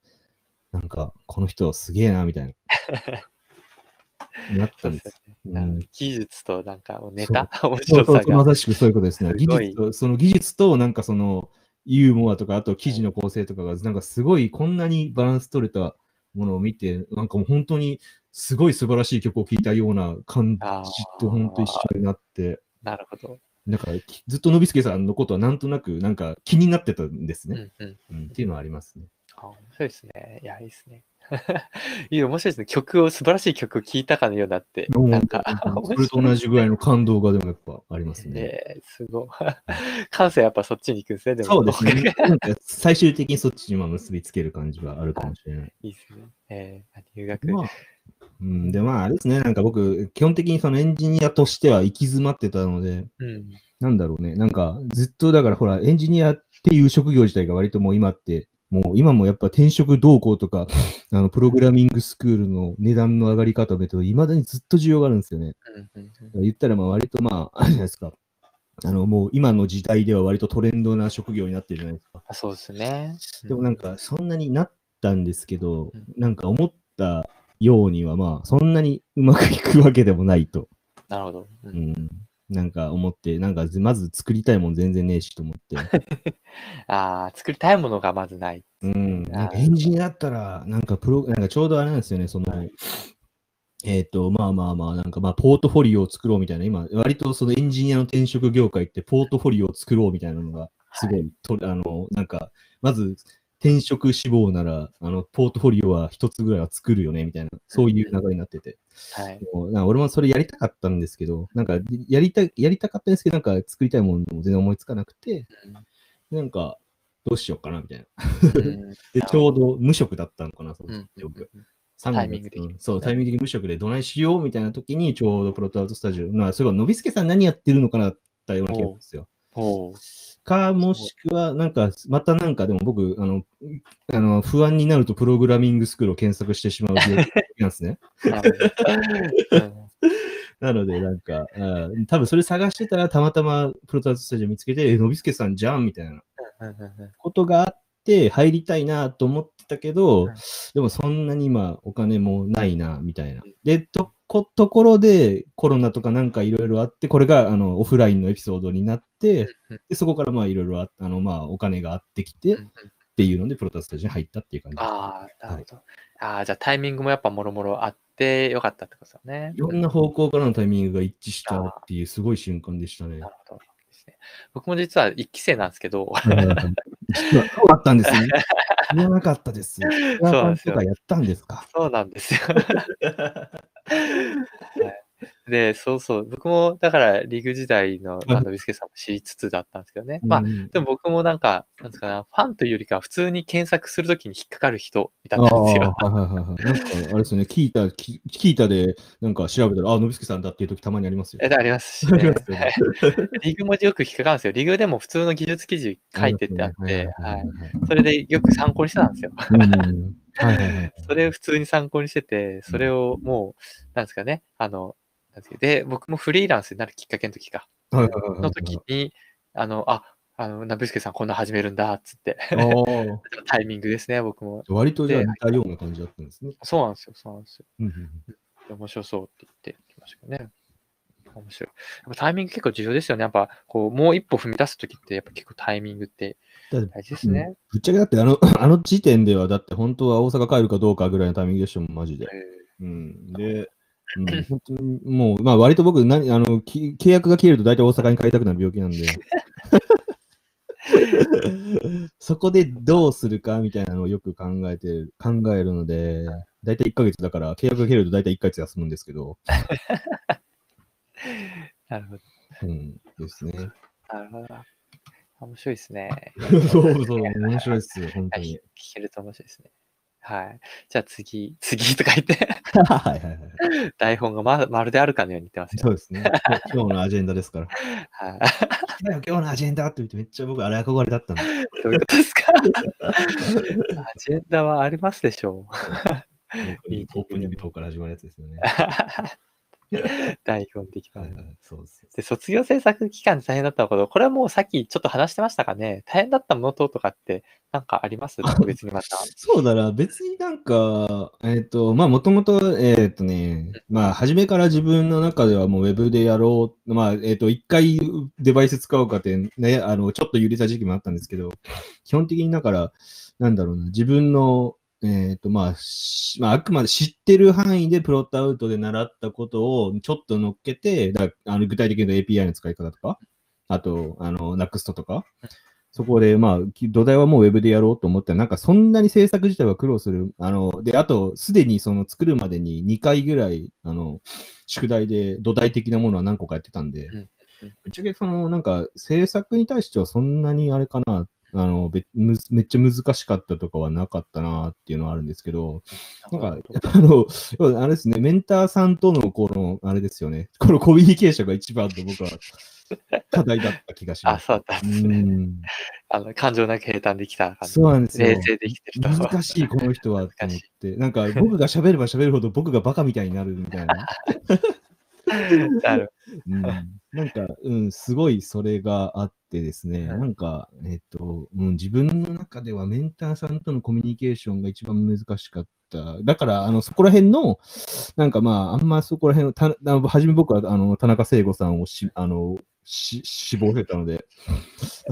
なんか、この人すげえな、みたいな。[LAUGHS] なったんです。うん技術となんかネタ、面そうそうそう、[LAUGHS] 白さがま。さしくそういうことですね。技すごい術と、その技術と、なんかその、ユーモアとか、あと記事の構成とかが、なんかすごい、こんなにバランス取れたものを見て、なんかもう本当に、すごい素晴らしい曲を聴いたような感じと本当一緒になって、なるほど。だからきずっとのびすけさんのことはなんとなく、なんか気になってたんですね。うんうん。うんっていうのはありますね。あ面白いですね。いや、いいですね。[LAUGHS] いい、面白いですね。曲を、素晴らしい曲を聴いたかのようになって、なんか、それと同じぐらいの感動がでもやっぱありますね。えー、すごい。[LAUGHS] 感性やっぱそっちに行くんですね、でも。そうですね。[LAUGHS] 最終的にそっちにまあ結びつける感じはあるかもしれない。いいですね。えー、入学。まあ、うん、で、まあ、あれですね、なんか僕、基本的にそのエンジニアとしては行き詰まってたので、うん。なんだろうね、なんかずっとだからほら、エンジニアっていう職業自体が割ともう今って、もう今もやっぱ転職動向とか、あの、プログラミングスクールの値段の上がり方を見ると、未だにずっと需要があるんですよね。うんうんうん言ったら、まあ割とまあ、あれじゃないですか。あの、もう今の時代では割とトレンドな職業になってるじゃないですか。あそうですね。でもなんか、そんなになったんですけどうん、なんか思ったようには、まあ、そんなにうまくいくわけでもないと、なるほど。ううん。ん、なんか思って、なんかまず作りたいもん全然ねえしと思って、[LAUGHS] ああ、作りたいものがまずない。うん、なんかエンジニアだったら、なんかプロ、なんかちょうどあれなんですよね、その、えっ、と、まあまあまあ、なんかまあ、ポートフォリオを作ろうみたいな、今、割とそのエンジニアの転職業界って、ポートフォリオを作ろうみたいなのが、すごい、とあの、なんか、まず、転職志望なら、あの、ポートフォリオは一つぐらいは作るよね、みたいな、そういう流れになってて。はい。も俺もそれやりたかったんですけど、なんか、やりたい、やりたかったんですけど、なんか作りたいものも全然思いつかなくて、なんか、どうしようかな、みたいな。うん [LAUGHS] で、ちょうど無職だったのかな、そのうん状況。3タイミングそう、タイミング的に無職でどないしようみたいな時に、ちょうどプロトアウトスタジオ、まあ、すごい、のびすけさん何やってるのかなったような気がするんですよ。か、もしくは、なんか、またなんか、でも僕、あの、あの不安になるとプログラミングスクールを検索してしまうなんですね。[LAUGHS] なので、なんか、うん多分それ探してたら、たまたまプロトアウトスタジオ見つけて、え、のびすけさんじゃんみたいなことがあって、入りたいなと思ってたけど、うんでもそんなに今、お金もないな、みたいな。で、とこところで、コロナとかなんかいろいろあって、これがあのオフラインのエピソードになって、うんでそこからまあいろいろああの、まあ、お金があってきて、っていうので、プロトアウトスタジオに入ったっていう感じです。ああ、なるほど。ああ、じゃあタイミングもやっぱもろもろあってよかったってことですよね。いろんな方向からのタイミングが一致したっていうすごい瞬間でしたねな。るほどですね。僕も実は一期生なんですけど、そうだったんですね。知らなかったです。[LAUGHS] そうなんですよやったんですか？そうなんですよ。[LAUGHS] はいで、そうそう、僕もだからリーグ時代のあのビスケさんも知りつつだったんですけどね。まあう、んでも僕もなんか、なんですかな、ファンというよりかは普通に検索するときに引っかかる人だったんですよ。ああはいはいはいはい。なんか、あれですよね、聞いた、き聞いたで、なんか調べたら、あ、のびすけさんだっていう時たまにありますよ。えありますしあねね。[LAUGHS] リグもよく引っかかるんですよ。リグでも普通の技術記事書いてってあって、はい。い。それでよく参考にしてたんですよ。うんはい。[LAUGHS] それを普通に参考にしてて、それをもう、なんですかね、あの、で僕もフリーランスになるきっかけの時か、の時に、あの、あ、あの、なぶすけさんこんな始めるんだ、っつって。[LAUGHS] タイミングですね、僕も。割とじゃあ似たような感じだったんですね。そうなんですよ、そうなんですよ。面白そうって言ってきましたけどね。面白い。やっぱタイミング結構重要ですよね。やっぱ、こう、もう一歩踏み出す時って、やっぱ結構タイミングって大事ですね。ぶっちゃけだってあの、[LAUGHS] あの時点では、だって本当は大阪帰るかどうかぐらいのタイミングでしたもん、マジで。えうん、で、うん、本当にもう、まあ割と僕何あの、き契約が切れると大体大阪に帰りたくなる病気なんで。[LAUGHS] そこでどうするかみたいなのをよく考えてる、考えるので、大体1ヶ月だから、契約が切れると大体1ヶ月休むんですけど、ー [LAUGHS] なるほど。うん、ですね。なるほど。面白いですね。[LAUGHS] そうそう、面白いですよ、本当はいに。聞けると面白いですね。はい。じゃあ次、次とか言って、はいはいはい。台本がままるであるかのように言ってますよ。そうですね。今日のアジェンダですから。はい。今日のアジェンダって言ってめっちゃ僕あれ憧れだったんで。どういうことですか？アジェンダはありますでしょ [LAUGHS] いいオープニングトークから始まるやつですよね。う。[LAUGHS] 台本的なはい。はい、そうです。で、卒業制作期間で大変だったこと、これはもうさっきちょっと話してましたかね？大変だったものととかって、なんかあります？特別にまた。そうだな、別になんか、えっ、と、まあ、もともと、えっ、とね、まあ、初めから自分の中ではもうウェブでやろう、まあ、えっ、と、一回デバイス使おうかって、ね、あの、ちょっと揺れた時期もあったんですけど、基本的にだから、なんだろうな、自分の、えっ、と、まあ、しまあ、あくまで知ってる範囲でプロットアウトで習ったことをちょっと乗っけて、だあの具体的に言うと API の使い方とか、あと、あの、NUXT とか、そこで、まあ、き土台はもうウェブでやろうと思って、なんかそんなに制作自体は苦労する。あの、で、あと、すでにその作るまでに2回ぐらい、あの、宿題で土台的なものは何個かやってたんで、ぶっちゃけその、なんか制作に対してはそんなにあれかな、あの、べむめっちゃ難しかったとかはなかったなっていうのはあるんですけど、なんか、あの、あれですね、メンターさんとのこの、あれですよね、このコミュニケーションが一番と僕は課題だった気がしまあ、す。そうだったんですうね。んあの、感情なく平坦できた感じ。そうなんですよ。冷静できてると。難しい、この人はって思って。[LAUGHS] なんか、僕が喋れば喋るほど僕がバカみたいになるみたいな。[LAUGHS] [LAUGHS] うん、なんか、うん、すごいそれがあってですね、うんなんか、えっと、うん、自分の中ではメンターさんとのコミュニケーションが一番難しかった。だから、あの、そこら辺の、なんかまあ、あんまそこら辺の、た初め僕は、あの、田中聖子さんをし、あの、し死亡してたので、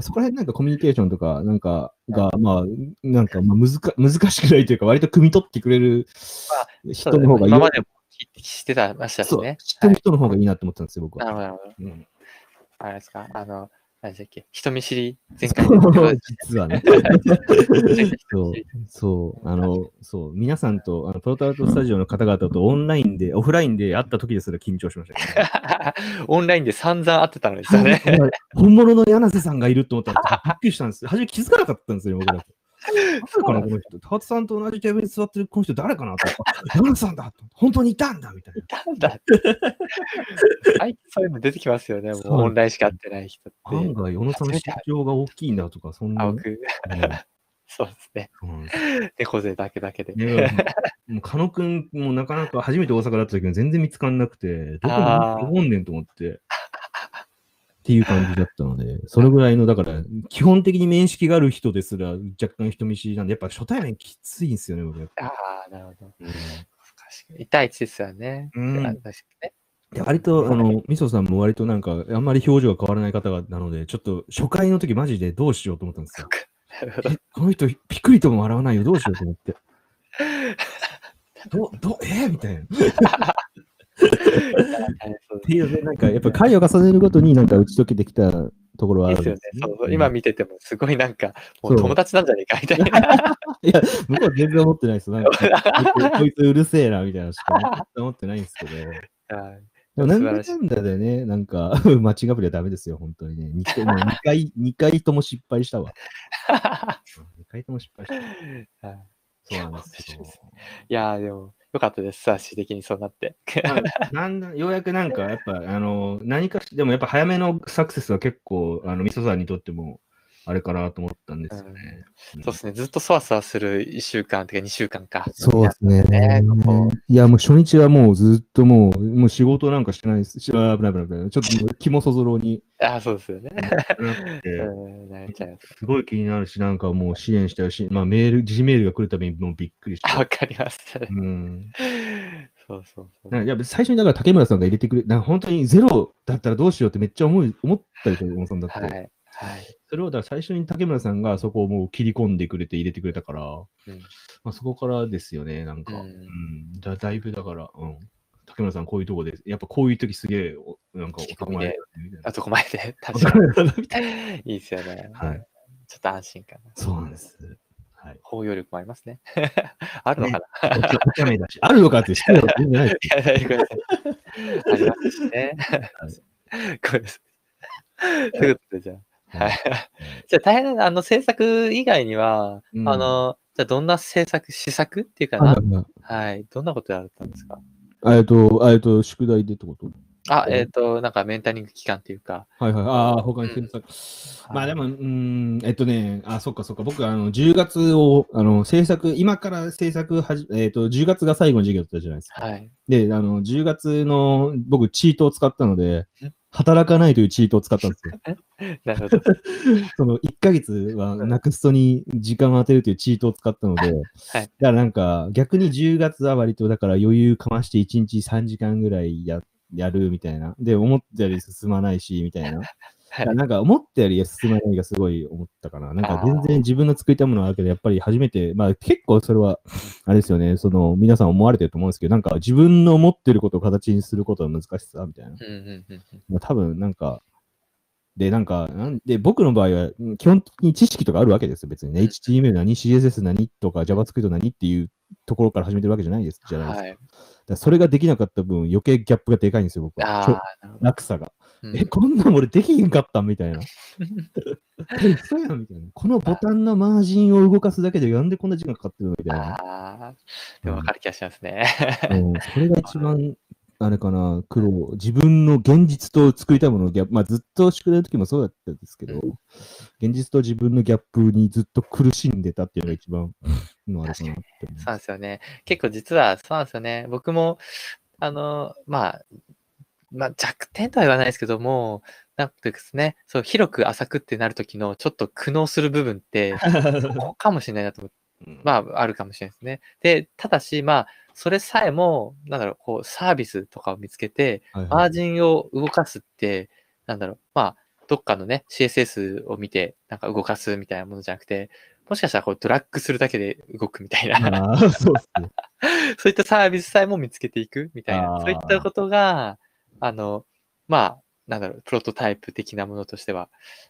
そこら辺なんかコミュニケーションとか、なんか、が、まあ、なんか、まあ、難か難しくないというか、割と汲み取ってくれる人の方がいい。今までも聞してたましたしね。知ってる人の方がいいなと思ったんですよ、僕は。なるほど、なるほど。うんあれですか、あの、何でしたっけ、人見知り、前回実はね。[LAUGHS] そう、そう、あの、そう、皆さんと、あのプロトアウトスタジオの方々とオンラインで、オフラインで会った時ですら緊張しましたけ [LAUGHS] オンラインで散々会ってたのですよね。ど、本物の柳瀬さんがいると思ったら、びっくりしたんです。初め気づかなかったんですよ、僕ら。[LAUGHS] 誰かな、この人。高津さんと同じテーブルに座ってるこの人誰かなと。[LAUGHS] 山田さんだ本当にいたんだみたいな。いたんだって。はい、そういうの出てきますよね。もうオンラインしか会ってない人って。案外、小野さんの身長が大きいんだとか、そんな。うんそうですね。そうなんだけだけで。ねもう、狩野くんもなかなか初めて大阪だった時も全然見つかんなくて、どこにおんねんと思って。っていう感じだったので、それぐらいの、だから、基本的に面識がある人ですら若干人見知りなんで、やっぱ初対面きついんですよね、僕。ああ、なるほど。うん確かに。1対1ですよね。うんあ確かにね。で割と、あの、みそさんも割となんか、あんまり表情が変わらない方がなので、ちょっと初回の時マジでどうしようと思ったんですよ。この人、ピクリとも笑わないよ、どうしようと思って。[LAUGHS] ど、ど、えみたいな。っそうていうね、なんか、やっぱ回を重ねるごとになんか打ち解けてきたところはあるんですよね。そう今見てても、すごいなんか、もそうう友達なんじゃねえかみたいな。いや、向こうは全然思ってないですよ。なんか、こ [LAUGHS] こいつうるせえな、みたいなしか思ってないんですけど。はいでもなんだんだでね、なんか、マッチングアプリはダメですよ、本当にね。2回二回、[LAUGHS] [LAUGHS] 二回とも失敗したわ。2回とも失敗した。はいそうなんですよ。いやー、でも、よかったです。最終的にそうなって。なんだ [LAUGHS] ようやくなんか、やっぱ、あの、何かし、でもやっぱ早めのサクセスは結構、あの、みそさんにとっても、あれかなと思ったんですよね。そうですね。ずっとそわそわする1週間っていうか2週間か。そうですねねここいや、もう初日はもうずっともう、もう仕事なんかしてないです。しあ危ない危ない危ない。ちょっと気もそぞろにあ [LAUGHS] あ、そうですよね。[LAUGHS] す。すごい気になるし、なんかもう支援したいし、まあメール、自メールが来るたびにもうびっくりして。あわかります。うん。そうそうそう。なんかやっぱ最初にだから竹村さんが入れてくれ、なんか本当にゼロだったらどうしようってめっちゃ思い思ったりする、小野さんだって。はい。はい。それをだ最初に竹村さんがそこをもう切り込んでくれて入れてくれたから、うんまあ、そこからですよね、なんか。ううんん。だだいぶだから、うん。竹村さんこういうとこで、やっぱこういう時すげえ、おなんか男前だねみたいなあそこまで、[LAUGHS] 確かに。いいですよね。はい。ちょっと安心感。そうなんです。はい。包容力もありますね。[LAUGHS] あるのかな、お茶お茶目だし、あるのかって知ってるの全然ないです。[LAUGHS] ありますしね。ごめんなさい。ということで、じゃあ。はい。[LAUGHS] じゃあ大変なのあの制作以外には、うんあの、じゃあどんな制作、施策っていうかあな、はい。どんなことやったんですか？えっと、えっと、宿題でってこと？あ、うんえっ、と、なんかメンタリング期間っていうか、はいはい。ああ、他に検索。まあでも、うーん、えっとね、あ、そっかそっか。僕、あの、10月を、あの、制作、今から制作はじ、えっと、10月が最後の授業だったじゃないですか。はい。で、あの、10月の、僕、チートを使ったのでん、働かないというチートを使ったんですよ。[LAUGHS] なるほど。[LAUGHS] その、1ヶ月はなくすとに時間を当てるというチートを使ったので、はいだからなんか、逆に10月は割と、だから余裕かまして1日3時間ぐらいや、やるみたいな。で、思ったより進まないし、みたいな。はいなんか思ったより進まないがすごい思ったかな。なんか全然自分の作りたいものはあるけど、やっぱり初めて、まあ結構それは、あれですよね、その皆さん思われてると思うんですけど、なんか自分の持ってることを形にすることの難しさみたいな。うんうんうんうん。まあ多分なんか、で、なんか、なんで、僕の場合は、うん基本的に知識とかあるわけですよ、別にね。うん HTML 何、CSS 何とか JavaScript 何っていうところから始めてるわけじゃないです、じゃないですか。はい。それができなかった分、余計ギャップがでかいんですよ、僕は。落差が。うんえ、こんなん俺できひんかったんみたいな。え、嘘やんみたいな。このボタンのマージンを動かすだけでなんでこんな時間かかってるのみたいな。ああ、でも分かる気がしますね。うんそれが一番、あれかな、苦労。自分の現実と作りたいもののギャップ、まあずっと宿題の時もそうだったんですけど、う現実と自分のギャップにずっと苦しんでたっていうのが一番のあれかなってそうなんですよね。結構実はそうなんですよね。僕も、あの、まあ、まあ弱点とは言わないですけども、なんてですね、そう、広く浅くってなる時のちょっと苦悩する部分って、[LAUGHS] ここかもしれないなと思って、まあ、あるかもしれないですね。で、ただし、まあ、それさえも、なんだろう、こう、サービスとかを見つけて、はいはい。マージンを動かすって、なんだろう、まあ、どっかのね、CSS を見て、なんか動かすみたいなものじゃなくて、もしかしたらこうドラッグするだけで動くみたいな、そうですね。[LAUGHS] そういったサービスさえも見つけていくみたいな。そういったことが、あの、まあ、なんだろう、プロトタイプ的なものとしては、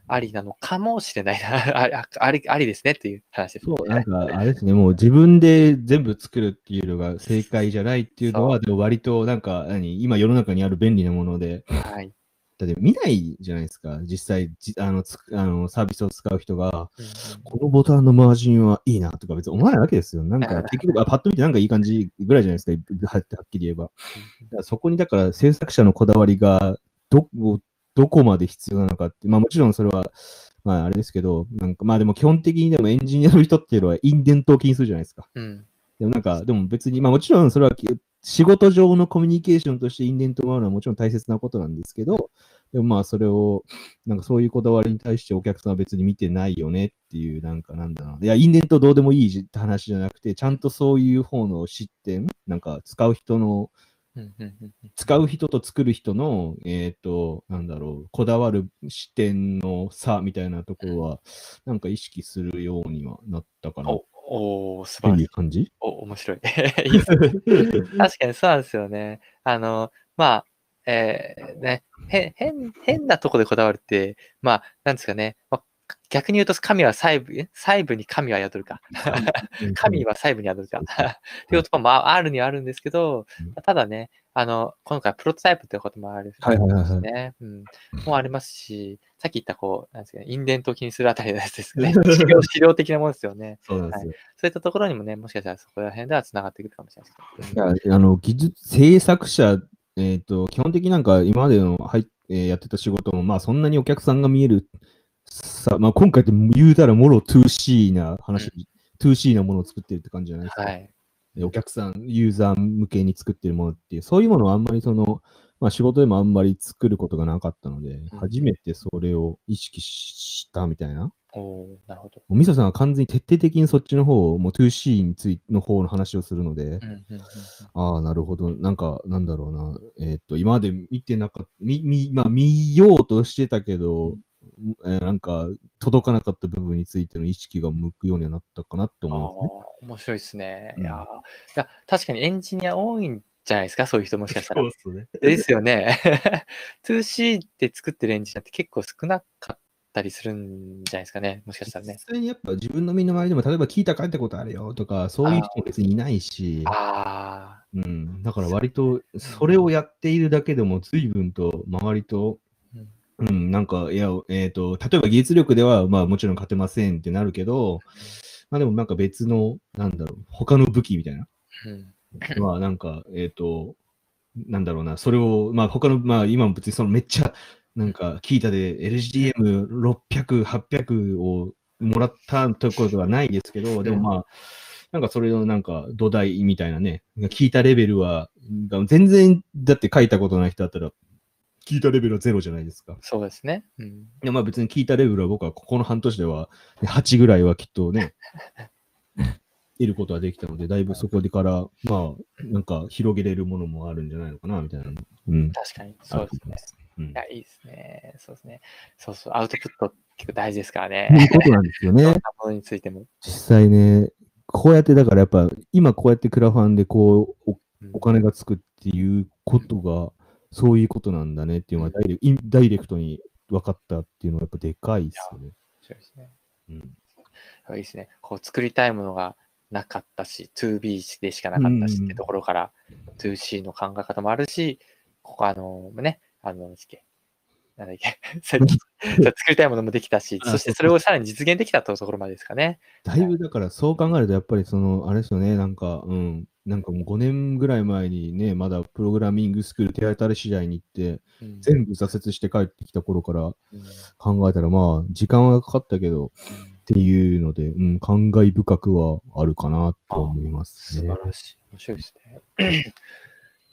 ありなのかもしれないな。[LAUGHS] あああり、ありですねっていう話です、ね。そう、なんか、あれですね、もう自分で全部作るっていうのが正解じゃないっていうのは、でも割となんか、何、今世の中にある便利なもので、はい。だって見ないじゃないですか、実際、じあのつあのサービスを使う人が、このボタンのマージンはいいなとか別に思わないわけですよ。なんか結局、あパッと見てなんかいい感じぐらいじゃないですか、ははっきり言えば。だからそこにだから制作者のこだわりがどどこまで必要なのかって、まあもちろんそれは、まああれですけど、なんかまあでも基本的にでもエンジニアの人っていうのはインデントを気にするじゃないですか。うん。でもなんか、でも別に、まあもちろんそれはき仕事上のコミュニケーションとしてインデントを回るのはもちろん大切なことなんですけど、でもまあそれを、なんかそういうこだわりに対してお客さんは別に見てないよねっていう、なんかなんだろうな。いや、インデントどうでもいいじって話じゃなくて、ちゃんとそういう方の失点、なんか使う人の、使う人と作る人の、えっ、と、なんだろう、こだわる視点の差みたいなところは、なんか意識するようにはなったかな。お、おー素晴らしい。いう感じ？お、面白い。[LAUGHS] いいですね確かにそうなんですよね。あの、まあ、えーね、へ変、変なとこでこだわるって、まあ、なんですかね。まあ、逆に言うと、神は細部、え細部に神は宿るか。神は細部に宿るか。っていうこともまああるにはあるんですけどうん、ただね、あの、今回プロトタイプってこともあるはいはいはいはいですね。うん。もありますし、さっき言ったこう、なんですかね、インデントを気にするあたりのやつですね。[LAUGHS] 資料、資料的なものですよね。そうですよ。そういったところにもね、もしかしたらそこら辺では繋がっていくかもしれないですあの、技術、制作者、えっ、と、基本的になんか今までの、はい、えーやってた仕事も、まあそんなにお客さんが見える、さ、まあ今回って言うたらもろ 2C な話、2C なものを作ってるって感じじゃないですか。はい。でお客さん、ユーザー向けに作ってるものっていう、そういうものはあんまりその、まあ仕事でもあんまり作ることがなかったので、初めてそれを意識したみたいな。おーなるほど。もうミソさんは完全に徹底的にそっちの方を、もう 2C についの方の話をするので、うんうんうんうんああ、なるほど。なんか、なんだろうな。えーっと、今まで見てなかった、み、み、まあ、見ようとしてたけど、えーなんか、届かなかった部分についての意識が向くようにはなったかなってあ思いますね。ー面白いですね。うんいやーいや、確かにエンジニア多いんじゃないですか、そういう人もしかしたら。うですね。ですよね。[LAUGHS] 2C で作ってるエンジニアって結構少なかったりするんじゃないですかね、もしかしたらね。実際にやっぱ自分の身の回りでも、例えば聞いた書いたことあるよとか、そういう人も別にいないし、あうん。だから割と、それをやっているだけでも随分と周りと、うんうん、なんか、いや、えっ、と、例えば技術力では、まあもちろん勝てませんってなるけど、まあでもなんか別の、なんだろう、他の武器みたいな。ーうんまあなんか、えっ、と、なんだろうな、それを、まあ他の、まあ今も別にそのめっちゃ、なんか聞いたで LGM600、800をもらったところはないですけど、でもまあ、なんかそれのなんか土台みたいなね、聞いたレベルは、全然だって書いたことない人だったら、聞いたレベルはゼロじゃないですか。そうですね。うんまあ別に聞いたレベルは僕はここの半年ではね8ぐらいはきっとね、[LAUGHS] 得ることはできたので、だいぶそこでから、まあ、なんか広げれるものもあるんじゃないのかな、みたいな。うん。確かに、そうですね。うんいや、いいですね。そうですね。そうそう、アウトプット結構大事ですからそういねう。ことなんですよねな。ものについても。実際ね、こうやってだからやっぱ、今こうやってクラファンでこう、おうんお金がつくっていうことが、そういうことなんだねっていうのはダイレインダイレクトに分かったっていうのはやっぱでかいですよね。そうですね。うんいいですね。こう作りたいものがなかったし、2B でしかなかったしうんってところから、2C の考え方もあるし、ここあのね、あの、なんだっけ、なんだっけ、さっきそう作りたいものもできたし、あそしてそれをさらに実現できたというところまでですかね。だいぶだからそう考えると、やっぱりその、あれですよね、なんか、うん、なんかもう5年ぐらい前にね、まだプログラミングスクール手当たり次第に行って、うん全部挫折して帰ってきた頃からうん考えたら、まあ、時間はかかったけど、っていうので、うん、感慨深くはあるかなと思いますね素晴。らしい。面白いですね。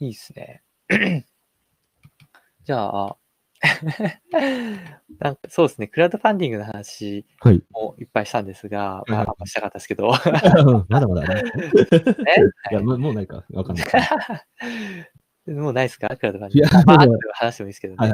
[CLEARS THROAT] いいですね。[CLEARS THROAT] じゃあ、[LAUGHS] なんかそうですね、クラウドファンディングの話はい。もいっぱいしたんですが、まあ、はいあんましたかったですけど、[LAUGHS] まだまだね。[LAUGHS] いや、もうもうないか。わかんない。もうないですか？クラウドファンディング。いやまあ、話してもいいですけどね。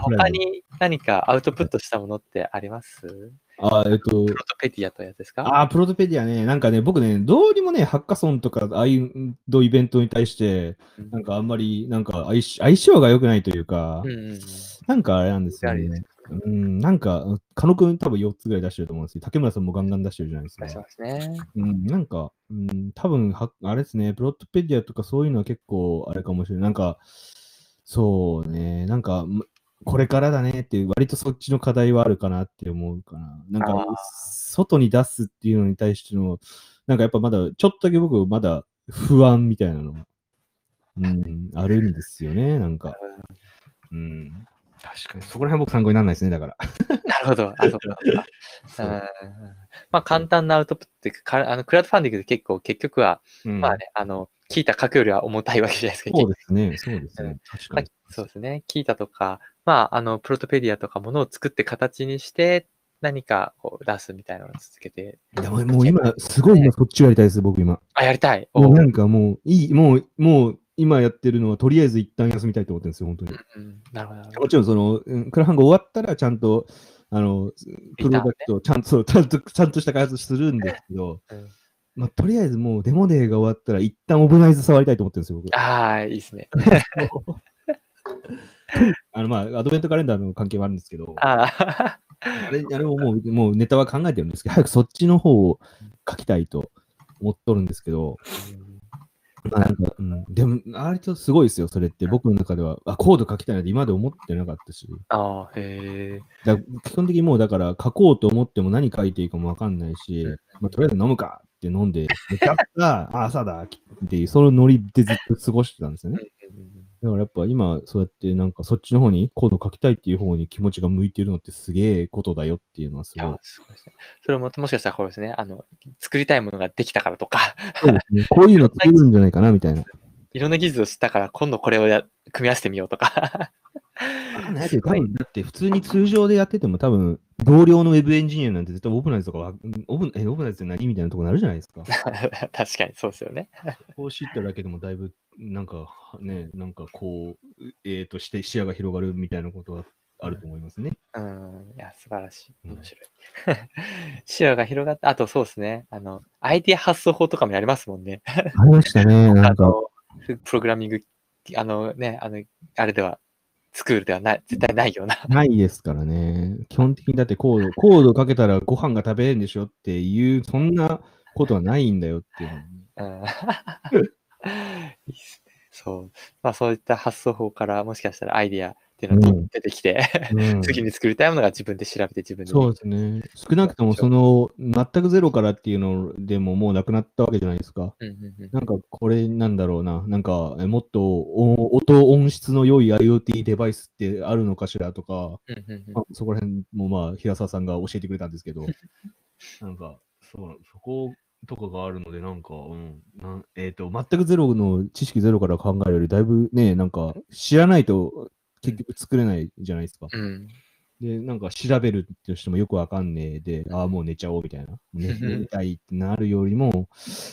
他に何かアウトプットしたものってあります？あ、えっと、プロトペディアというやつですか？あープロトペディアね、なんかね、僕ね、どうにもね、ハッカソンとか、ああいうイベントに対して、うんなんかあんまり、なんか相性相性が良くないというか、うんうんうん。なんかあれなんですよね。うん、なんか、カノ君多分4つぐらい出してると思うんですけど、竹村さんもガンガン出してるじゃないですか出。しますね。うん、なんか、うん、多分は、あれですね、プロトペディアとかそういうのは結構あれかもしれない。なんか、そうね、なんか、むこれからだねっていう、割とそっちの課題はあるかなって思うかな。なんか外に出すっていうのに対しての、なんかやっぱまだ、ちょっとだけ僕、まだ不安みたいなのが、うん、あるんですよね、なんか。うん。確かに、そこら辺僕参考にならないですね、だから。なるほど。あ、そうかそうか。そううんまあ、簡単なアウトプットっていうか、かあのクラウドファンディングで結構、結局は、うんまあね、あの、聞いた書くよりは重たいわけじゃないですか。そうですね、そうですうね。確まあかに。そうですね。聞いたとか、まあ、あの、プロトペディアとかものを作って形にして、何かこう出すみたいなのを続けて。でももう今、すごい今そっちをやりたいです、僕今。あ、やりたい？もうなんかもう、いい、もう、もう、今やってるのは、とりあえず一旦休みたいと思ってるんですよ、本当に。うん、なるほど。もちろん、その、うんクラファンが終わったら、ちゃんと、あの、プロダクトをちゃんと、ちゃんと、ちゃんとした開発するんですけど、うんまあ、とりあえずもうデモデーが終わったら、一旦オブナイズ触りたいと思ってるんですよ、僕。ああ、いいですね。[LAUGHS] あの、まあ、アドベントカレンダーの関係もあるんですけど、ああ、あれ、あれももう、もうネタは考えてるんですけど、早くそっちの方を書きたいと思っとるんですけど、まあなんか、うん、でも、割とすごいですよ、それって。僕の中では、あ、コード書きたいなんて今まで思ってなかったし。ああ、へえ。だ基本的にもうだから書こうと思っても何書いていいかもわかんないし、うんまあ、とりあえず飲むかって飲んで、めちゃくちゃ、あ、朝だっていう、そのノリでずっと過ごしてたんですよね。だからやっぱ今、そうやってなんかそっちの方にコード書きたいっていう方に気持ちが向いてるのってすげえことだよっていうのはすいごいや、。すごいですね。それも、もしかしたらこれですね、あの、作りたいものができたからとか、そうですね。こういうの作るんじゃないかなみたいな。いろんな技術を知ったから、今度これをや組み合わせてみようとか。ない多分だって普通に通常でやってても多分、同僚のウェブエンジニアなんて絶対オープナイズとかは、オープンえ、オープナイズって何みたいなとこなるじゃないですか。[LAUGHS] 確かにそうですよね。こう知っただけでもだいぶ、なんかね、なんかこう、えー、として視野が広がるみたいなことはあると思いますね。うん、いや、素晴らしい。うん面白い。[LAUGHS] 視野が広がって、あとそうですね、あの、アイディア発想法とかもやりますもんね。ありましたね、なんか。[LAUGHS] プログラミング、あのね、あの、あれでは、スクールではない、絶対ないような。ないですからね。基本的にだってコード、コードかけたらご飯が食べれるんでしょっていう、そんなことはないんだよっていうの。うん [LAUGHS] いいっすね。そう。まあそういった発想法からもしかしたらアイディアっていうのがうん出てきて、うん次に作りたいものが自分で調べて自分で。そうですね。少なくともその、全くゼロからっていうのでももうなくなったわけじゃないですか。うんうんうんなんかこれなんだろうな。なんかえもっとお音音質の良い IoT デバイスってあるのかしらとか、うんうんうんまあそこら辺もまあ平沢さんが教えてくれたんですけど、[LAUGHS] なんかそうそことかがあるので、なんか、うんなんえっ、と、全くゼロの知識ゼロから考えるより、だいぶね、なんか知らないと結局作れないじゃないですか。うん。で、なんか調べるってしてもよくわかんねえで、ああ、もう寝ちゃおうみたいな。寝寝たいってなるよりも、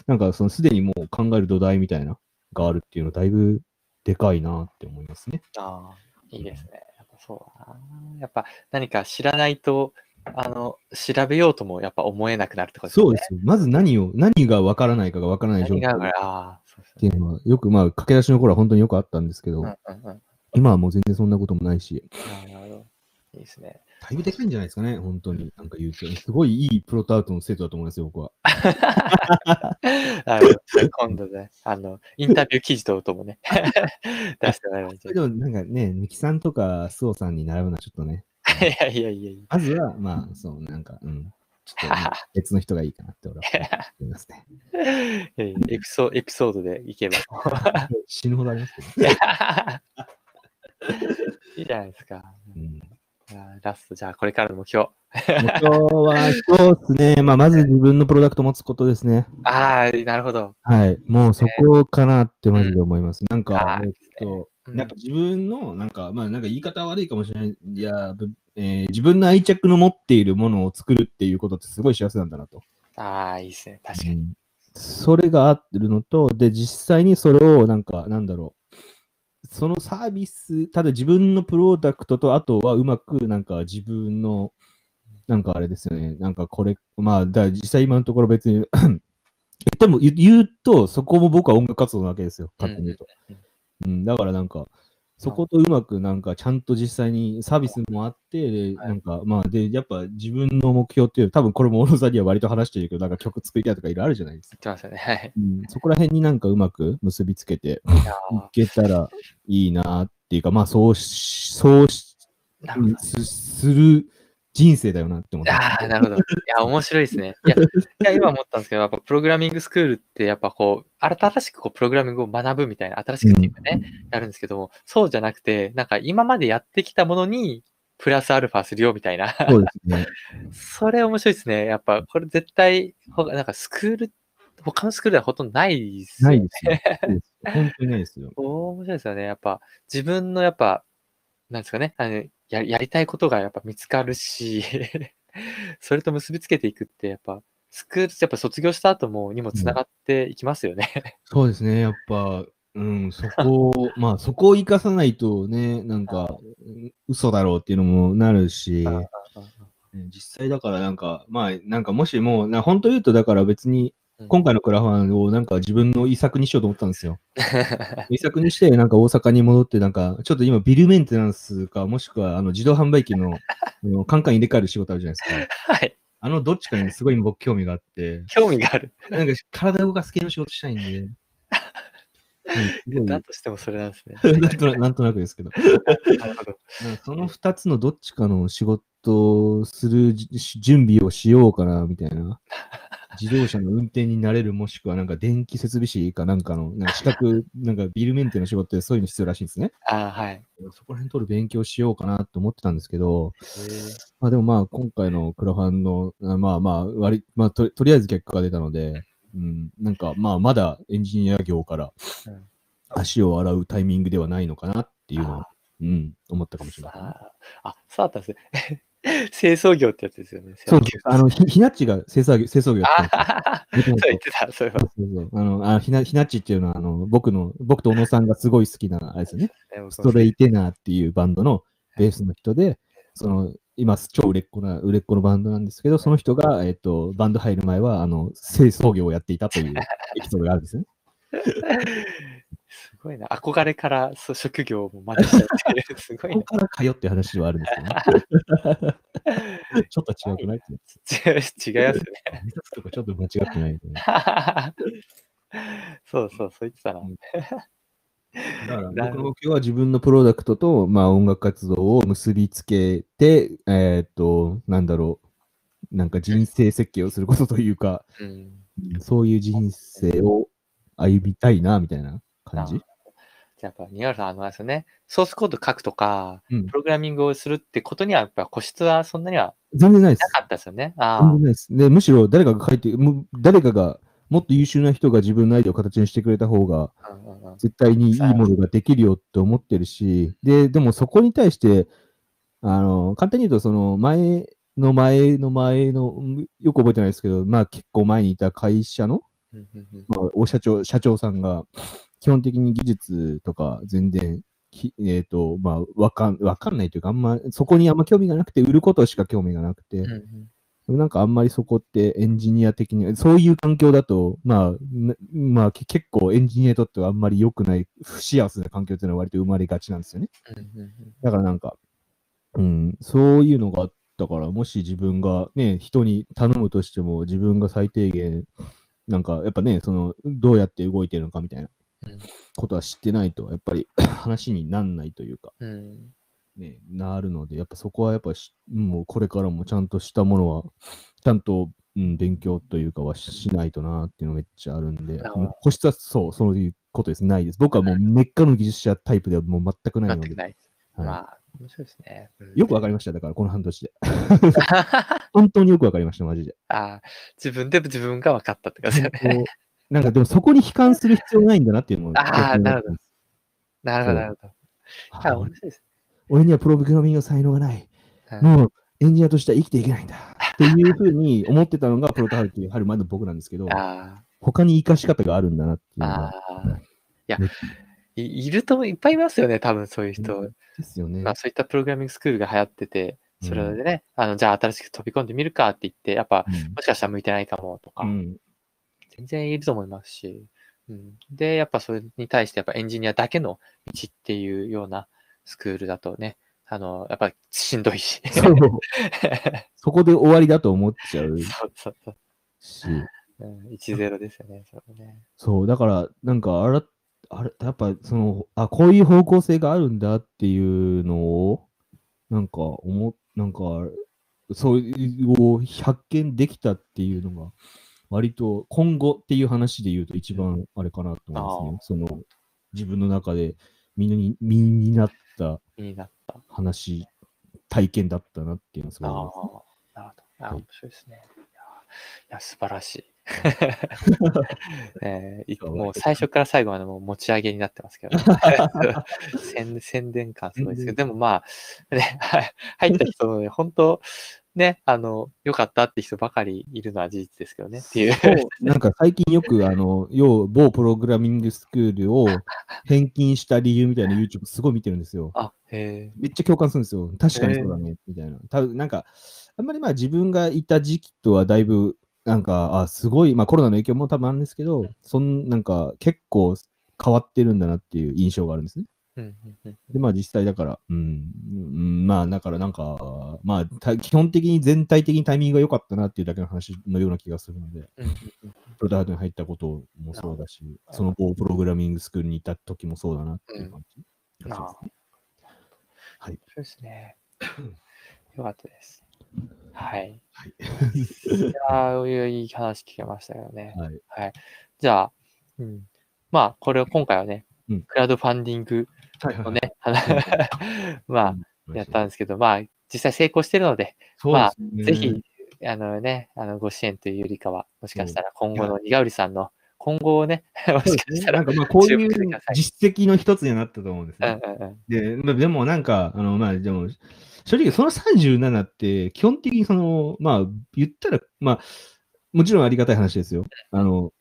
なんかそのすでにもう考える土台みたいな、があるっていうのはだいぶでかいなって思いますね。ああ、いいですね。やっぱそうだな。やっぱ何か知らないと、あの、調べようともやっぱ思えなくなるってことですね。そうですよ。まず何を、何がわからないかがわからない状況っ。ていうのは、よくまあ、駆け出しの頃は本当によくあったんですけど、うんうんうん。今はもう全然そんなこともないし、なるほど。いいですね。だいぶでかいんじゃないですかね、本当に。なんか言うと。すごいいいプロトアウトの生徒だと思いますよ、僕は。なるほど今度ね、あの、インタビュー記事等々もね、[LAUGHS] 出してもらいいんじゃでもなんかね、ミキさんとかスオさんに並ぶのはちょっとね、ないいやいやいやいや。まずは、まあ、そう、なんか、うん。ちょっと、別の人がいいかなって俺は思いますね。[LAUGHS] エピソエピソードでいけば。[LAUGHS] 死ぬほどありますけど、いいじゃないですか。うん。ラスト、じゃあこれからの目標。目標は、そうですね。まあ、まず自分のプロダクトを持つことですね。ああ、なるほど。はい。もうそこかなってマジで思います。なんあか、ーえっと、うんなんか自分の、なんか、まあなんか言い方悪いかもしれない。いや、ぶえー自分の愛着の持っているものを作るっていうことってすごい幸せなんだなと。ああ、いいですね。確かに。うんそれがあってるのと、で、実際にそれを、なんか、なんだろう。そのサービス、ただ自分のプロダクトと、あとはうまく、なんか自分の、なんかあれですよね。なんかこれ、まあ、だ実際今のところ別に [CLEARS THROAT] 言っても言うと、そこも僕は音楽活動なわけですよ。勝手に言うと。うん、だからなんか、そことうまくなんかちゃんと実際にサービスもあって、なんかまあ、で、やっぱ自分の目標っていう、多分これも小野さんには割と話してるけど、なんか曲作りたいとかいろいろあるじゃないですか。言ってますよね。はい。うん、そこら辺になんかうまく結びつけていけたらいいなっていうか、まあそうし、そうしする人生だよなって思って。ああ、なるほど。いや、面白いですね。いや、いや今思ったんですけど、やっぱプログラミングスクールって、やっぱこう、新しくこうプログラミングを学ぶみたいな、新しくっていうかね、やるんですけども、そうじゃなくて、なんか今までやってきたものに、プラスアルファするよみたいな。そうですね。[LAUGHS] それ面白いですね。やっぱ、これ絶対、ほなんかスクール、他のスクールではほとんどないですよね。ないですよ。本当にないですよ。[LAUGHS] 面白いですよね。やっぱ、自分のやっぱ、なんですかね、あのややりたいことがやっぱ見つかるし、[LAUGHS] それと結びつけていくって、やっぱ、スクール、やっぱ卒業した後もにもつながっていきますよね。[LAUGHS] そうですね。やっぱ、うん、そこを、[LAUGHS] まあ、そこを生かさないとね、なんか、うん嘘だろうっていうのもなるし、ね実際だからなんか、まあ、なんかもしもう、な本当言うと、だから別に、うん今回のクラファンをなんか自分の遺作にしようと思ったんですよ。[LAUGHS] 遺作にして、なんか大阪に戻って、なんか、ちょっと今ビルメンテナンスか、もしくはあの自動販売機の [LAUGHS] あのカンカン入れ替える仕事あるじゃないですか。はい。あのどっちかにすごい僕興味があって、興味がある。なんか体動かす系の仕事したいんで、[LAUGHS] うんだとしてもそれなんですね。なんとななんとなくですけど、その2つのどっちかの仕事をするじ準備をしようかな、みたいな。自動車の運転になれる、もしくはなんか電気設備士かなんかの、なんか資格、[LAUGHS] なんかビルメンテの仕事ってそういうの必要らしいんですね。ああ、はい。そこら辺取る勉強しようかなと思ってたんですけど、まあでもまあ今回のクラファンの、あまあまあ割り、まあととりあえず結果が出たので、うん、なんかまあまだエンジニア業からうん足を洗うタイミングではないのかなっていうのは、うん、思ったかもしれませんね。あーあ、そうだったんですね。清掃業ってやつですよね。そう。あの、ひひなっちが清掃業、清掃業やってそう言ってた、そういえばそうそうあのあひなひなっちっていうのは、あの僕の、僕と小野さんがすごい好きな、あれですよね。ストレイテナーっていうバンドのベースの人で、その、今、超売れっ子な、売れっ子のバンドなんですけど、その人が、えっと、バンド入る前は、あの、清掃業をやっていたというエピソードがあるんですよね。[LAUGHS] すごいな。憧れからそう職業も真似しちゃってる。[LAUGHS] すごいこなこ。から通って話ではあるんですけどね。ちょっと違くない。違いますよね。ちょっと間違ってないとね。そうそう、そう言ってたな。[LAUGHS] だから僕の目標は自分のプロダクトと、まあ、音楽活動を結びつけて、えーっと、なんだろう、なんか人生設計をすることというか、うん。そういう人生を歩みたいな、みたいな感じ？じゃあやっぱ、ニワルさん、あの、あれですよね、ソースコード書くとか、うんプログラミングをするってことには、やっぱ個室はそんなには全然ないですな。かったですよね。あ全然ないです。で、むしろ誰かが書いて、む誰かが、もっと優秀な人が自分のアイデアを形にしてくれた方が、絶対にいいものができるよって思ってるし、で、でもそこに対して、あの、簡単に言うと、その前の前の前の、うんよく覚えてないですけど、まあ結構前にいた会社の、まあ、お社長、社長さんが、基本的に技術とか全然、きえっ、と、まあ、わかん、わかんないというか、あんま、そこにあんま興味がなくて、売ることしか興味がなくて、うんうん。でもなんかあんまりそこってエンジニア的に、そういう環境だと、まあ、なまあ、け結構エンジニアにとってはあんまり良くない、不幸せな環境っていうのは割と生まれがちなんですよね。うんうんだからなんか、うん、そういうのがあったから、もし自分がね、人に頼むとしても、自分が最低限、なんかやっぱね、その、どうやって動いてるのかみたいな。うんことは知ってないと、やっぱり [COUGHS] 話になんないというか、うんね、なるので、やっぱそこはやっぱし、もうこれからもちゃんとしたものは、ちゃんと、うん、勉強というかはししないとなっていうのめっちゃあるんで、個室はそう、そういうことです。ないです。僕はもう根っからの技術者タイプではもう全くないので、全くない。はいまあ、面白いですね。うんよくわかりました。だからこの半年で。[LAUGHS] 本当によくわかりました、マジで。あー自分で自分が分かったって感じですよね。なんかでもそこに悲観する必要ないんだなっていうのを。あーなるほど。なるほど、なるほど。ああ、面俺白いです俺にはプログラミングの才能がない。ね。もうエンジニアとしては生きていけないんだ。[LAUGHS] っていうふうに思ってたのがプロトハルっていう春前の僕なんですけど、あ他に活かし方があるんだなっていうあ、のが。ああ。いやね、いいるといっぱいいますよね、多分そういう人。ですよね。まあそういったプログラミングスクールが流行ってて、それでね、あの、じゃあ新しく飛び込んでみるかって言って、やっぱ、もしかしたら向いてないかもとか、うんうん全然いると思いますし、うん、で、やっぱそれに対してやっぱエンジニアだけの道っていうようなスクールだとね、あの、やっぱしんどいし。そう [LAUGHS] そこで終わりだと思っちゃうそうそうそう。し、うん、1-0ですよね、それね。そう、だから、なんかあら、あれ、やっぱその、あ、こういう方向性があるんだっていうのを、なんか、思っ、なんか、そういう発見できたっていうのが、割と今後っていう話で言うと一番あれかなと思いますね。その、自分の中で身に身になった気になった。話、体験だったなっていうのはすあごい思いますねあ、なるほど。面白いですね。いや、いや素晴らしい。[LAUGHS] えーもう最初から最後までもう持ち上げになってますけど、ね [LAUGHS] 宣、宣伝感すごいですけど、でもまあ、ね、入った人のね、本当、ね、あの、良かったって人ばかりいるのは事実ですけどねっていう。なんか最近よく、あの、要、某プログラミングスクールを [LAUGHS] 返金した理由みたいな YouTube すごい見てるんですよ。あ、へえ。めっちゃ共感するんですよ。確かにそうだね、みたいな。多分なんか、あんまりまあ自分がいた時期とはだいぶ、なんか、あ、すごい、まあコロナの影響も多分あるんですけど、そん、なんか結構変わってるんだなっていう印象があるんですね。で、まあ実際だから、うん、うん、まあだからなんか、まあた基本的に全体的にタイミングが良かったなっていうだけの話のような気がするので、プロダクトに入ったこともそうだし、どその後プログラミングスクールにいた時もそうだなっていう感じ。はい。そうですね。[COUGHS] よかったです。はい。はい。いやーいい話聞けましたよね。はい。はい。じゃあ、うん。まあ、これを今回はね、うんクラウドファンディングはいのね、[LAUGHS] まあ、やったんですけど、まあ、実際成功してるので、ですね。ぜひ、あのね、あの、ご支援というよりかは、もしかしたら今後のにがうりさんの今後をね、[LAUGHS] もしかしたら、なんかまあこうい注う実績の一つにはなったと思うんですうんね。で、まあでもなんか、あの、まあでも、正直その37って基本的にその、まあ言ったら、まあ、もちろんありがたい話ですよ。あの、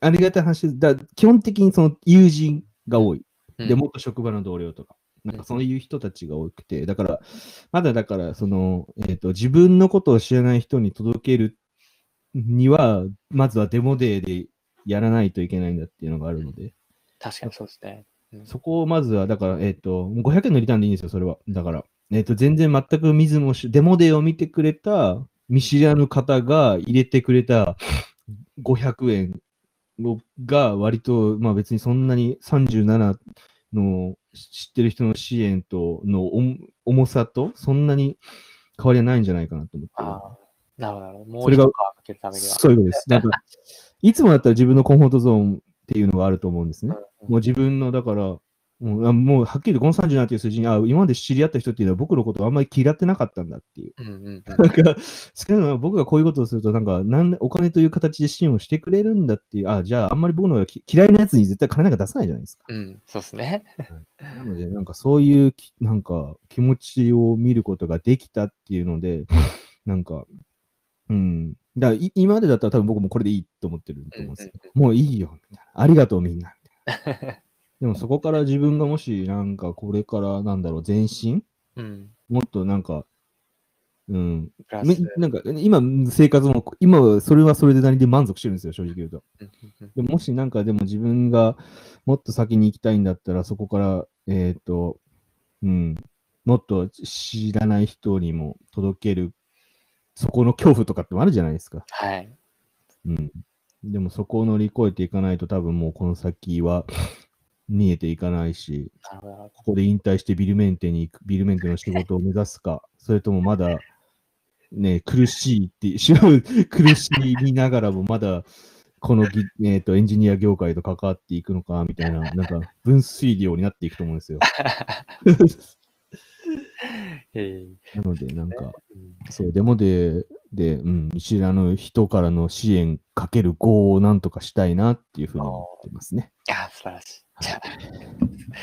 ありがたい話。だ基本的にその友人が多い。うんで、元職場の同僚とか。なんかそういう人たちが多くて、だから、まだだから、その、えっ、と、自分のことを知らない人に届けるには、まずはデモデーでやらないといけないんだっていうのがあるので、確かにそうですね。うんそこをまずは、だから、えっ、と、もう500円のリターンでいいんですよ、それは。だから、えっ、と、全然全く見ずもし、デモデーを見てくれた、見知らぬ方が入れてくれた500円をが割と、まあ別にそんなに37の知ってる人の支援との重重さとそんなに変わりはないんじゃないかなと思って。ああ、なるほど。もうそれが。そういうことです。なんか、いつもだったら自分のコンフォートゾーンっていうのがあると思うんですね。うんもう自分の、だから、もうあもうはっきりとこの37という数字に、あ、今まで知り合った人っていうのは僕のことをあんまり嫌ってなかったんだっていう。うんうんうん。なんか、そういうのは僕がこういうことをすると、なんか、なんお金という形で支援をしてくれるんだっていう、あ、じゃあ、あんまり僕の嫌いなやつに絶対金なんか出さないじゃないですか。うん、そうですね。なので、なんかそういうき、なんか気持ちを見ることができたっていうので、なんか、うん。だからい今までだったら多分僕もこれでいいと思ってると思うんですよ。もういいよ、みたいな。ありがとう、みんな。みたいなでもそこから自分がもし、なんかこれから、なんだろう、前進？うん。もっとなんか、うん。なんか、今、生活も、今はそれはそれで何で満足してるんですよ、正直言うと。でもしなんかでも自分がもっと先に行きたいんだったら、そこから、えっ、と、うん、もっと知らない人にも届ける、そこの恐怖とかってもあるじゃないですか。はい。うん。でもそこを乗り越えていかないと多分もうこの先は見えていかないし。ここで引退してビルメンテに行く、ビルメンテの仕事を目指すか、それともまだ、ね、苦しいって、し [LAUGHS] 苦しみながらもまだ、このぎ、えー、とエンジニア業界と関わっていくのか、みたいな、なんか分水量になっていくと思うんですよ。[LAUGHS] えなので、なんか、そう、デモで、で、うん、見知らぬ人からの支援かける5をなんとかしたいなっていうふうに思ってますね。いや、素晴らしい。じゃ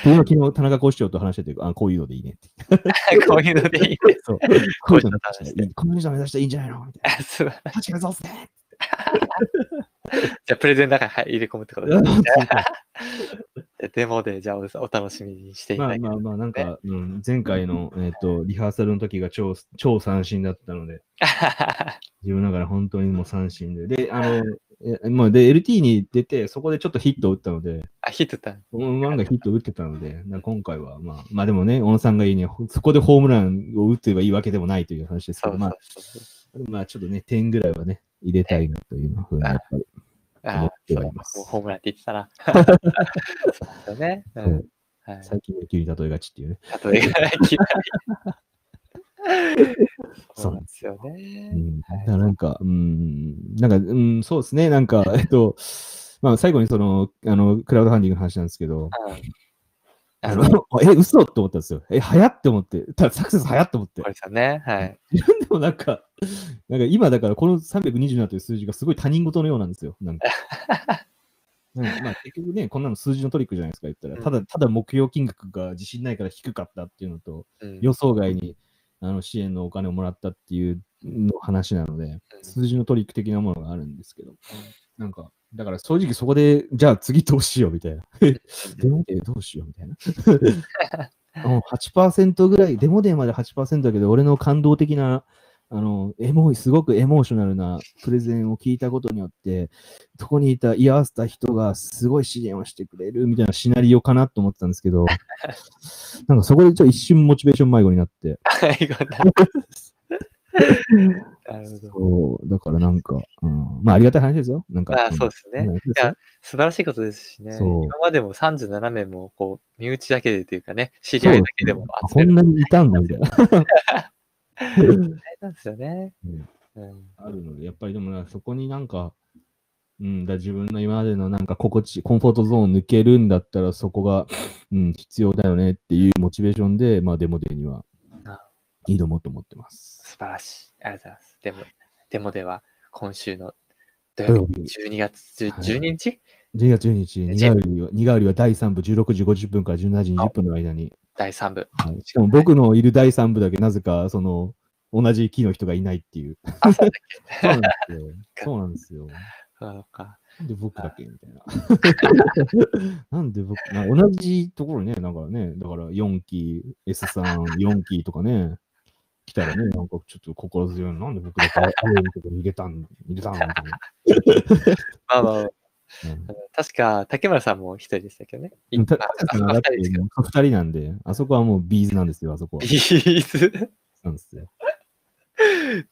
というのを昨日、田中講師長と話してて、あ、こういうのでいいねって。あ、[LAUGHS] こういうのでいいです。[LAUGHS] そう、こういうの目指したらいい、こういうの目指したらいいんじゃないの？みたいあ素晴らしいそうっすね。[LAUGHS] じゃあ、プレゼンの中にはい入れ込むってことですね。デモで、じゃあお、お楽しみにしていただける。あまあまあ、なんか、うん、前回の、えっ、と、リハーサルの時が超、超三振だったので、[LAUGHS] 自分ながら本当にもう三振で。で、あの、えもうで、LT に出て、そこでちょっとヒットを打ったので、あ、ヒットった。うん案外ヒットを打ってたので、な今回は、まあ、まあでもね、小野さんが言うには、そこでホームランを打ってばいいわけでもないという話ですけど、ま。あ、まあちょっとね、点ぐらいはね、入れたいなというふうに、やっぱり。思あってそうホームランって言ってたな。そうですよね。うん。はい。最近野球に例えがちっていうね。例えが嫌い。そうなんですよねう。ん、だからなんか、うん、なんか、うん、そうですね、なんか、えっと、まあ、最後にその、あの、クラウドファンディングの話なんですけど、うんああの、の、[LAUGHS] え、嘘って思ったんですよ。え、早って思って、ただサクセス早って思ってこ。れさんね。はい。自分でもなんか、[LAUGHS] なんか今だからこの327という数字がすごい他人事のようなんですよ。なんか。[LAUGHS] なんかまあ結局ね、こんなの数字のトリックじゃないですか、言ったら。ただ、ただ目標金額が自信ないから低かったっていうのと、うん予想外にあの支援のお金をもらったっていうの話なので、数字のトリック的なものがあるんですけど、なんか、だから正直そこで、じゃあ次どうしようみたいな。[LAUGHS] デモデーどうしようみたいな。もう8%ぐらい、デモデーまで8%だけど、俺の感動的な、あの、エモい、すごくエモーショナルなプレゼンを聞いたことによって、そこにいた、居合わせた人がすごい支援をしてくれるみたいなシナリオかなと思ってたんですけど、[LAUGHS] なんかそこでちょっと一瞬モチベーション迷子になって、はい、こんな。なるほど。そう、だからなんか、うん、まあありがたい話ですよ。なんか。あそうですねん。いや、素晴らしいことですしね。今までも37名も、こう、身内だけでというかね、知り合いだけでもあ集める。こんなにいたんだみたいな。[LAUGHS] なんですよね。うんうん。あるので、やっぱりでもな、そこになんか、うん、だ自分の今までのなんか心地、コンフォートゾーン抜けるんだったら、そこが、うん、必要だよねっていうモチベーションで、まあ、デモデーにはあ挑もうと思ってます。素晴らしい。ありがとうございます。でも、でもでは、今週の土土曜曜日、日12月10はい12日、12月12日、えニガウリは、ニガウリは第3部16時50分から17時20分の間に、第3部。はいしかも僕のいる第3部だけなぜか、その、同じ期の人がいないっていう。あ、そうだっけそうなんですよ。そうなんですよ。か。なんで僕だけみたいな。なんで僕、な同じところね、なんかね、だから4期、S3、4期とかね、来たらね、なんかちょっと心強いの。なんで僕だけ入れたん、入れたんみたいな。[LAUGHS] まあまあ、うん確か、竹村さんも一人でしたけどね。二人二人なんで、あそこはもう B'z なんですよ、あそこは B'z、なんですよ。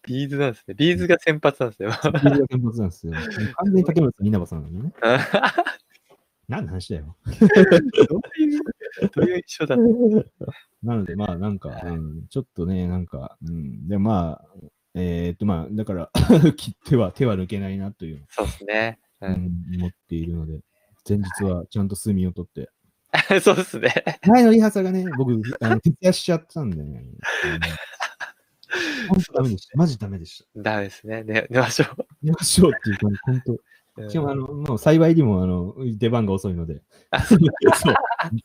B'z なんですね。 B'z が先発なんですよ。[LAUGHS] B'z が先発なんですよ。完全に竹村さん、稲葉さんなのね。何の話だよ。どういう、どういう印象だった？なので、まあ、なんか、うん、ちょっとね、なんか、うん、で、まあ、えーっと、まあ、だから、[LAUGHS] 切っては手は抜けないなという、そうですね。う。うんん、思っているので、前日はちゃんと睡眠をとって、[LAUGHS] そうですね。前のリハーサルがね、僕、[LAUGHS] あの徹夜しちゃったんでね、う [LAUGHS] ん本当ダメでした。マジダメでした。ダメですね。寝寝ましょ寝ましょうっていうか、本当。う。しかも、あの、もう幸いにも、あの、出番が遅いので、あそう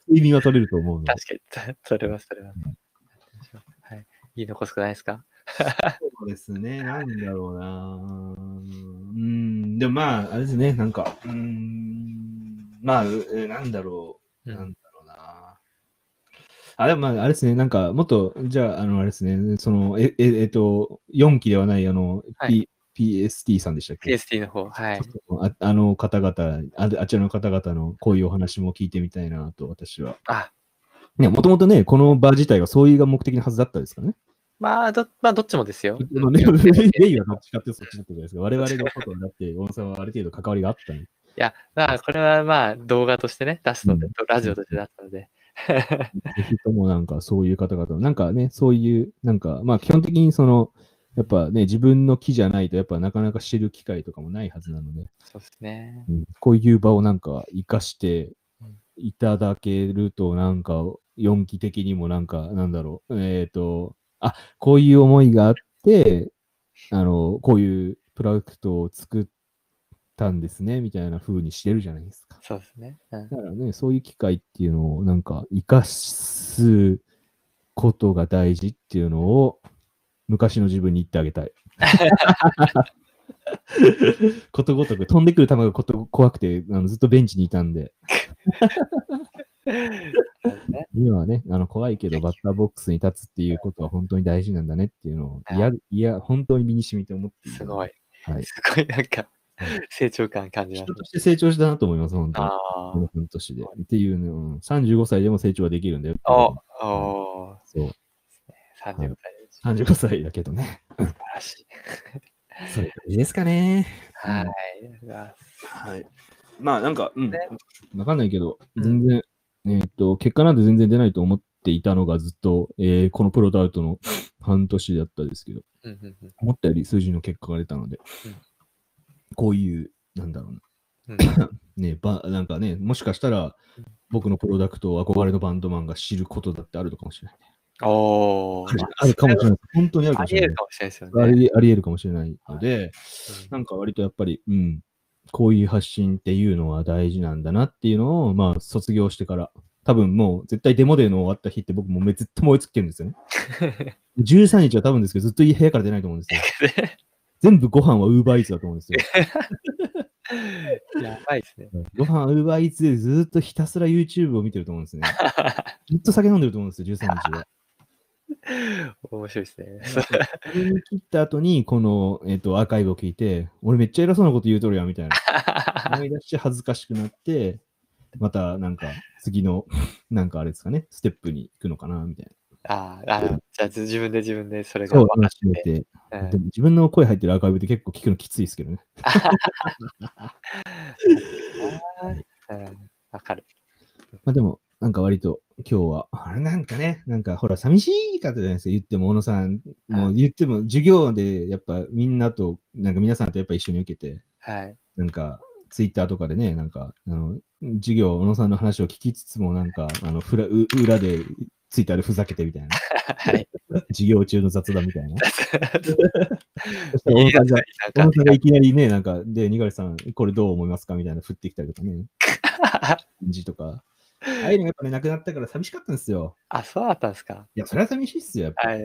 睡眠は取れると思うので。確かに、それはそれは。はい。言い残すことないですか？そうですね、なんだろうな。うん、でもまあ、あれですね、なんか、うん、まあ、なんだろう、うんなんだろうな。あ、でもまあ、あれですね、なんか、もっと、じゃあ、あの、あれですね、その、え、え、えっと、4期ではない、あの、は P PST さんでしたっけ ?PST の方。はい。ああの方々あ、あちらの方々のこういうお話も聞いてみたいなと、私は。あ、ね、もともとね、この場自体がそういうが目的のはずだったですからね。まあ、ど、まあ、どっちもですよ。このね、レイはどっちかってそっちだったじゃないですか。我々のことになって、小野さんはある程度関わりがあった。いや、まあ、これはまあ、動画としてね、出すので、うんラジオとして出すので。ぜひともなんかそういう方々、なんかね、そういう、なんか、まあ基本的にその、やっぱね、自分の木じゃないと、やっぱなかなか知る機会とかもないはずなので、そうですね。うんこういう場をなんか活かしてうんいただけると、なんか、4期的にもなんか、なんだろう、えっ、と、あ、こういう思いがあって、あの、こういうプロダクトを作ったんですね、みたいな風にしてるじゃないですか。そうですね。うんだからね、そういう機会っていうのをなんか活かすことが大事っていうのを昔の自分に言ってあげたい。[LAUGHS] ことごとく飛んでくる球がこと怖くてあのずっとベンチにいたんで、今はね、あの怖いけどバッターボックスに立つっていうことは本当に大事なんだねっていうのを、いや、いや、本当に身に染みて思ってすごい。はい。[LAUGHS] すごい、なんかはい、成長感感じます人。として成長したなと思います、本当に。あこの半年で。っていうの、うん35歳でも成長はできるんだよあ。いうおおそう。ー、35歳です。35歳だけどね。素晴らしい。それいいですかね。はい。はい。まあなんか、うんね。わかんないけど、全然、えーっと、結果なんて全然出ないと思っていたのがずっと、えーこのプロダウトの半年だったですけど、思ったより数字の結果が出たので、うん。こういう、なんだろうな、うん。[COUGHS] ね、ばなんかね、もしかしたらうん僕のプロダクトを憧れのバンドマンが知ることだってあるのかもしれない。おー、ま [LAUGHS] あるかもしれない。本当にあるかあもしれない。あね。りあり得るかもしれないので、うん。なんか割とやっぱり、うん、こういう発信っていうのは大事なんだなっていうのを、まあ、卒業してから、多分もう絶対デモデーの終わった日って僕もうずっと燃え尽きてるんですよね。[LAUGHS] 13日は多分ですけど、ずっと部屋から出ないと思うんですよ。[LAUGHS] 全部ご飯はウーバーイーツだと思うんですよ。やばいですね。ご飯はウーバーイーツでずっとひたすら YouTube を見てると思うんですね。[LAUGHS] ずっと酒飲んでると思うんですよ、13日は。面白いですね。[LAUGHS] 切った後に、この、えっとアーカイブを聞いて、俺めっちゃ偉そうなこと言うとるやんみたいな。思い出して恥ずかしくなって、またなんか次の、なんかあれですかね、ステップに行くのかなみたいあーあー、じゃあ自分で自分でそれが分かって。て。うんでも自分の声入ってるアーカイブって結構聞くのきついですけどね。[LAUGHS] うんわかる。まあでも、なんか割と今日は、あれなんかね、なんかほら、寂しい方じゃないですか、言っても、小野さん、もう言っても、授業でやっぱみんなと、なんか皆さんとやっぱ一緒に受けて、はい。なんか、ツイッターとかでね、なんか、あの、授業、小野さんの話を聞きつつも、なんか、あの、ふらう裏で、ツイッターでふざけてみたいな。[LAUGHS] はい。授業中の雑談みたいな。[LAUGHS] 小いいやつ野さんが、小野さんがいきなりね、なんか、で、にがりさん、これどう思いますかみたいな、振ってきたりとかね、[LAUGHS] 感じとか。ああいうのがやっぱね、なくなったから寂しかったんですよ。あ、そうだったんですか。いや、それは寂しいっすよ、やっぱ。はい。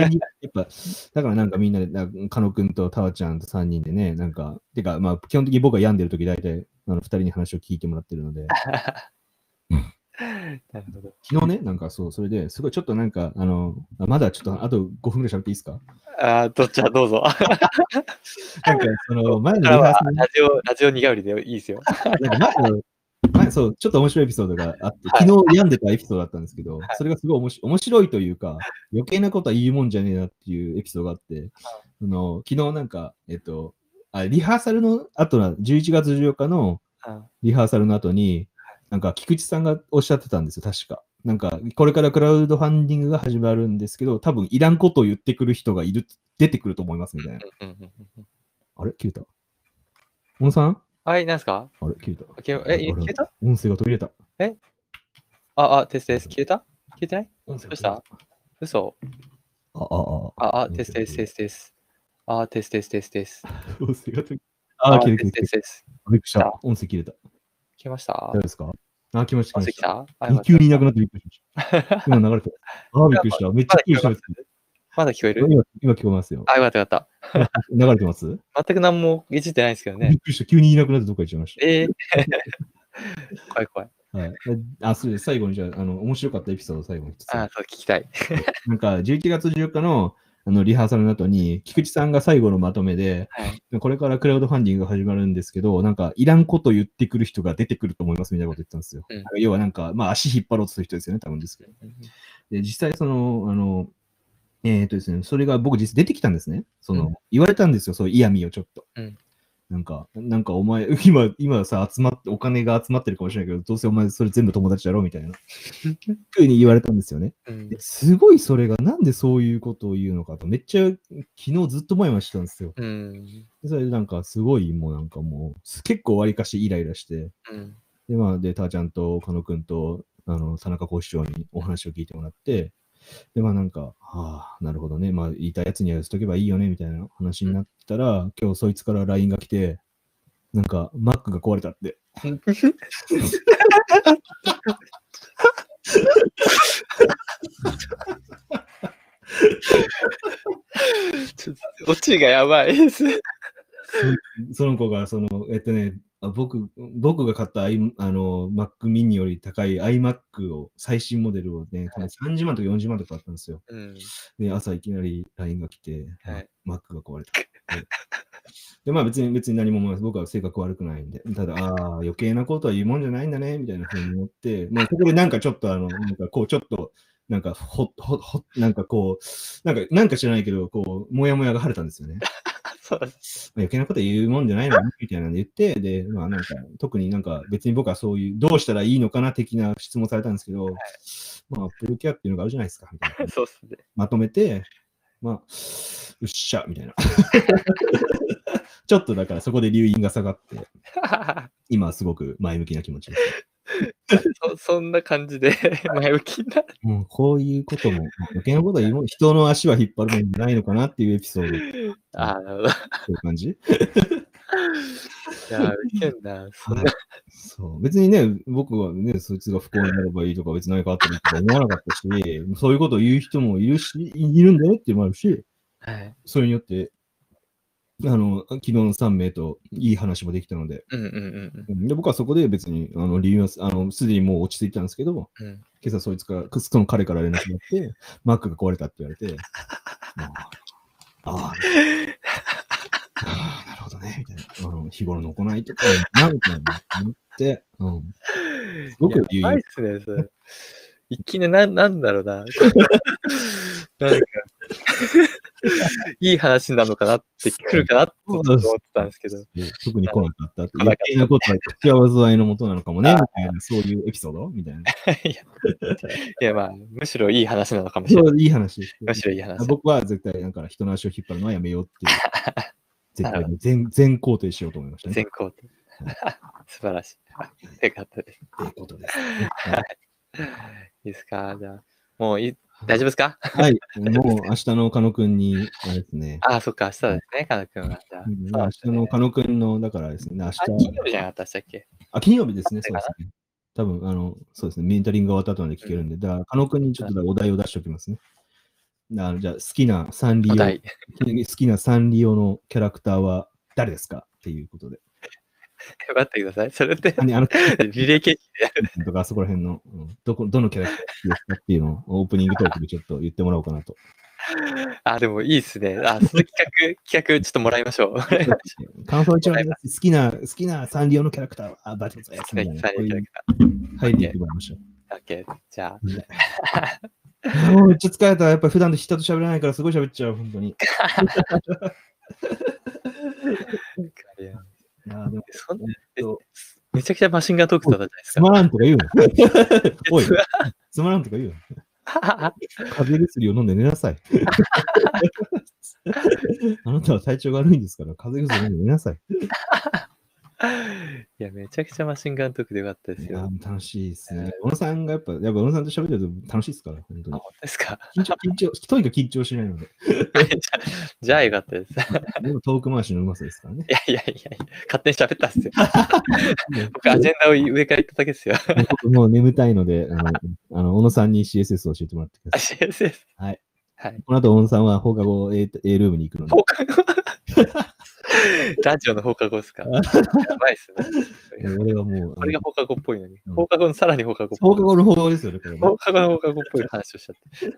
やっぱ、だからなんかみんなで、なかのくんとたわちゃんと3人でね、なんか、てか、まあ、基本的に僕が病んでる時大体、あの、2人に話を聞いてもらってるので、[LAUGHS] なるほど。昨日ね、なんかそう、それで、すごいちょっとなんか、あの、あまだちょっと、あと5分ぐらい喋っていいですか？あーどっちはどうぞ。[LAUGHS] なんか、その、前のリハーサルラジオ、ラジオ苦売りでいいですよ。[LAUGHS] なんか前の前そう、ちょっと面白いエピソードがあって、昨日病んでたエピソードだったんですけど、それがすごい面白面白いというか、余計なことは言うもんじゃねえなっていうエピソードがあって、あの昨日なんか、えっと、あリハーサルの後な、11月14日のうんリハーサルの後に、なんか菊池さんがおっしゃってたんですよ、確か。なんか、これからクラウドファンディングが始まるんですけど、多分いらんことを言ってくる人がいる、出てくると思いますみたいな。あれ？切れた。小野さん？はい、なんですか？あれ切れた消ええ、消えた？音声が途切れた。あ、あ、テストです。消えた？消えてない？音声どうした？嘘？あ、あ、あ、あ、あ、テストです、テストです。あ、テストです、テストです。[LAUGHS] 音声が途切れた。あ、切れた、テた。ストです。びっくりした。音声切れた。消えました？大丈夫ですか？あ、来ました、来来ました。た？あよかった急にいなくなってびっくりしました。[LAUGHS] 今流れてた。あ、びっくりした。めっちゃびっくりした。まだ聞こえる？今、今聞こえますよ。あ、よかったよかった。[LAUGHS] 流れてます？全く何もいじってないですけどね。びっくりした。急にいなくなってどっか行っちゃいましえー、[LAUGHS] 怖い怖い。た。はい。あ、そうです。最後にじゃあ、あの、面白かったエピソードを最後に一つ。あ、そう、聞きたい。[LAUGHS] なんか、11月14日のあのリハーサルの後に、菊池さんが最後のまとめで、はい。これからクラウドファンディングが始まるんですけど、なんか、いらんこと言ってくる人が出てくると思いますみたいなこと言ったんですよ。うん要はなんか、まあ、足引っ張ろうとする人ですよね、多分ですけど。で、実際その、あの、えっ、とですね、それが僕実際出てきたんですね。その、うん言われたんですよ、そう嫌味をちょっと。うんなんか、なんかお前、[LAUGHS] 今、今さ、集まって、お金が集まってるかもしれないけど、どうせお前それ全部友達だろみたいな、[LAUGHS] ふうに言われたんですよね。うんですごいそれが、なんでそういうことを言うのかと、めっちゃ、昨日ずっと前々してたんですよ。うん。でそれでなんか、すごい、もうなんかもう、結構わりかしイライラして、うん。で、まあ、で、たーちゃんと、かのくんと、あの、田中講師長にお話を聞いてもらって、で、まあなんか、はあ、なるほどね。まあ、言いたいやつにはしとけばいいよね、みたいな話になったら、今日そいつから LINE が来て、なんか、Mac が壊れたって。ちょっと、オチがやばいです。その子が、その、えっとね、あ僕、僕が買った i あの Mac mini より高い iMac を、最新モデルをね、30万とか40万とかだったんですよ。うん。で、朝いきなり LINE が来て、はい Mac が壊れた。でで、まあ別に別に何も思います。僕は性格悪くないんで。ただ、ああ、余計なことは言うもんじゃないんだね、みたいなふうに思って、まあここでなんかちょっとあの、なんかこうちょっと、なんかほ、ほ、ほ、なんかこう、なんか、なんか知らないけど、こう、もやもやが晴れたんですよね。そう余計なこと言うもんじゃないのにみたいなの言って、で、まあなんか、特になんか別に僕はそういう、どうしたらいいのかな的な質問されたんですけど、まあ、プルケアっていうのがあるじゃないですか、みたいな。[LAUGHS] そうっすね。まとめて、まあ、うっしゃ、みたいな。[LAUGHS] ちょっとだからそこで留飲が下がって、[LAUGHS] 今はすごく前向きな気持ちです。[LAUGHS] そ [LAUGHS] そんな感じで前向きになる。もうこういうことも、余計なことは言うもん人の足は引っ張るもんじゃないのかなっていうエピソード、ああ、なるほど。いそういう感じ？[LAUGHS] や、ウケんな。そんなはいそう。別にね、僕はね、そいつが不幸になればいいとか、別に何かあってもいいとか思わなかったし、そういうことを言う人もいるし、いるんだよっていうのもあるし、はい。それによって、あの、昨日の3名といい話もできたので、うんうんうんうんで僕はそこで別に、あの、理由は、あの、すでにもう落ち着いたんですけど、うん。うん今朝そいつから、その彼から連絡があって、マックが壊れたって言われて、[LAUGHS] まあああ、ああ、なるほどね、みたいな。あの日頃の行いとか、なんか思って、うん。すごくやばいっすね、それ。いきなりな、なんだろうな。[LAUGHS] なんか、[LAUGHS] いい話なのかなって、来るかなって思ってたんですけど。で特に来なかったって。余計なことは口は災いのもとなのかもね、みたいな、そういうエピソードみたいな。[LAUGHS] いや、まあ、むしろいい話なのかもしれない。いい話。むしろいい話。僕は絶対、なんか人の足を引っ張るのはやめようっていう。[LAUGHS] 絶対に全全肯定しようと思いましたね。全校で。素晴らしい。よかったです。ということですね。はいいいですか？じゃあ、もういい大丈夫ですか？はい。もう明日のカノ君に、あれですね。[LAUGHS] ああ、そっか、明日ですね、かなくんは。明日のカノ君の、だからですね、明あ、金日、曜日じゃなかったでしたっけ？あ、金曜日ですね、そうですね。多分、あの、そうですね、メンタリングが終わった後まで聞けるんで、だから、カノ君にちょっとお題を出しておきますね。だじゃあ、好きなサンリオ。好きなサンリオのキャラクターは誰ですか？っていうことで。[LAUGHS] 待ってください。それって、あの、あの [LAUGHS] リレー形式でやる。[LAUGHS] とか、そこら辺の、うんどこ、どのキャラクターですかっていうのをオープニングトークでちょっと言ってもらおうかなと。あ、でもいいっすね。あ、その企画、企画ちょっともらいましょう。感想一応好きな、好きなサンリオのキャラクターは、あ、バチバチですみたいな。サインキャラクタ入っていってもらいましょう。ー。オッケー。じゃもうめっちゃ疲れた。やっぱり普段と人と喋らないからすごい喋っちゃう、本当に。やーでも [LAUGHS] そんえっとめちゃくちゃマシンガントークだったじゃないですか。つまらんとか言うの。おい、つまらんとか言うの。[LAUGHS] 風邪薬を飲んで寝なさい。[LAUGHS] あなたは体調が悪いんですから、風邪薬飲んで寝なさい。いや、めちゃくちゃマシンガントークでよかったですよ。ー楽しいですね。小野さんがやっぱ、やっぱ小野さんと喋ってると楽しいですから、本当あ、に。本当ですか？緊張、緊張、とにかく緊張しないので。[LAUGHS] じゃあよかったです。い [LAUGHS] でもトーク回しのうまさですからね。やいやいやいや、勝手に喋ったっすよ。[LAUGHS] 僕、アジェンダを上から言っただけですよ。僕もう眠たいので、あの、あの小野さんに CSS を教えてもらってください。CSS。はい。はい。この後、小野さんは放課後 A, A ルームに行くので放、課後？[LAUGHS] ラジオの放課後ですか？やばいっすね。俺はもう、これが放課後っぽいのに。うん放課後のさらに放課後っぽい。放課後の放課後ですよね、これね放課後の放課後っぽい話をしちゃって。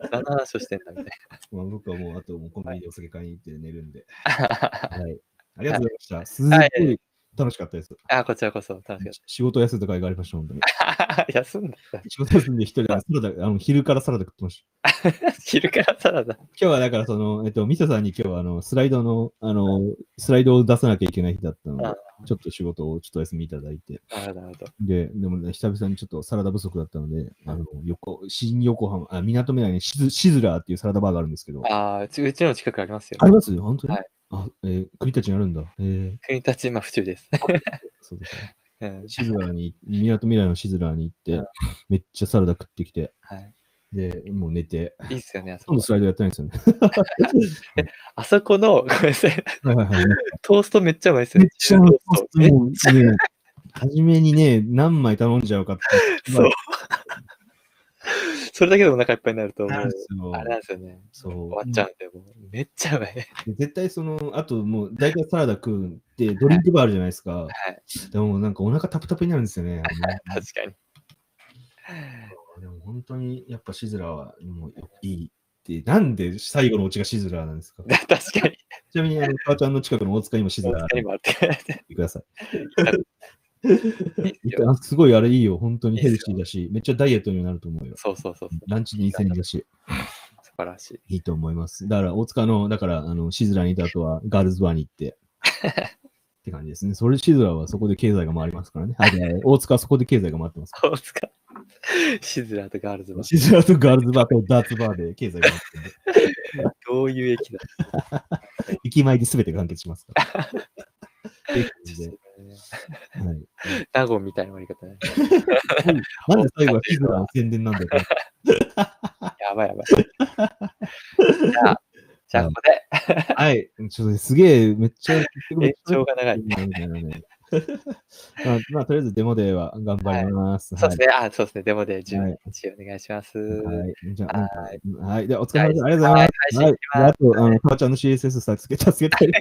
[LAUGHS] 何の話をしてんだみたいまあ、僕はもう、あともうコンビニでお酒買いに行って寝るんで。な。[LAUGHS] はい。ありがとうございました。すごはいい楽しかったです。あ、こちらこそ楽しかっ仕事休んだ甲斐がありました、本当に。た。休んだ。仕事休んで一人でサラダ、あの昼からサラダ食ってました。[LAUGHS] 昼からサラダ。今日はだから、その、えっと、ミサさんに今日は、あの、スライドの、あの、スライドを出さなきゃいけない日だったのであ、ちょっと仕事をちょっと休みいただいて、なるほどなるほど。で、でもね、久々にちょっとサラダ不足だったので、あの、横、新横浜、あ、港未来にシズシズラーっていうサラダバーがあるんですけど、ああ、うちうちの近くありますよ。あります？本当に、はいあ、えー、国たちにあるんだ。えー、国立今府中です。[LAUGHS] そうですね。うんシズラーに、港未来のシズラーに行ってうん、めっちゃサラダ食ってきて、はい。で、もう寝て、いいっすよね、あそこ今度。スライドやってないんですよね。[LAUGHS] あそこの、ごめんなさい。はいはいはい。トーストめっちゃうまいですよね。めっちゃうね、初めにね、何枚頼んじゃうかって。[LAUGHS] そう。[LAUGHS] それだけでお腹いっぱいになると、もうなんで、すよあれなんですよね。そう。終わっちゃうんで、もう、めっちゃうまい。で絶対その、あともう、大体サラダ食うって、ドリンクバーあるじゃないですか。はい。でもなんかお腹タプタプになるんですよね。[LAUGHS] 確かに。でも本当にやっぱシズラーはもういいって、なんで最後のオチがシズラーなんですか？[LAUGHS] 確かに。ちなみに、あの、母ちゃんの近くの大塚にもシズラー今あって。ください。すごいあれいいよ。本当にヘルシーだし、めっちゃダイエットにもなると思うよ。そうそうそう。ランチに2000円だし。晴らしい。いいと思います。だから、大塚の、だから、あの、シズラにいた後は、ガールズバーに行って、って感じですね。それ、シズラはそこで経済が回りますからね。大塚はそこで経済が回ってます。そうですか。シズラーとガールズバー。シズラとガールズバーとダーツバーで経済が回ってるどういう駅だ [LAUGHS] 駅前で全て完結しますから。[LAUGHS] はい。[LAUGHS] ナゴンみたいな終わり方ね。なんで最後はシズラの宣伝なんだよ。[LAUGHS] やばいやばい。じゃあ、じゃあここで、はい。ちょっとねすげえ、めっちゃ、延長が長い。[LAUGHS] まあ、まあ、とりあえずデモデーは頑張ります。そうですね。あ、そうですね。デモで10はい日お願いします。はい。はい。じゃあ、はいはい。では、お疲れ様です。ありがとうございます。はいあと、あの、母ちゃんの CSS さ、つけ、助けたい。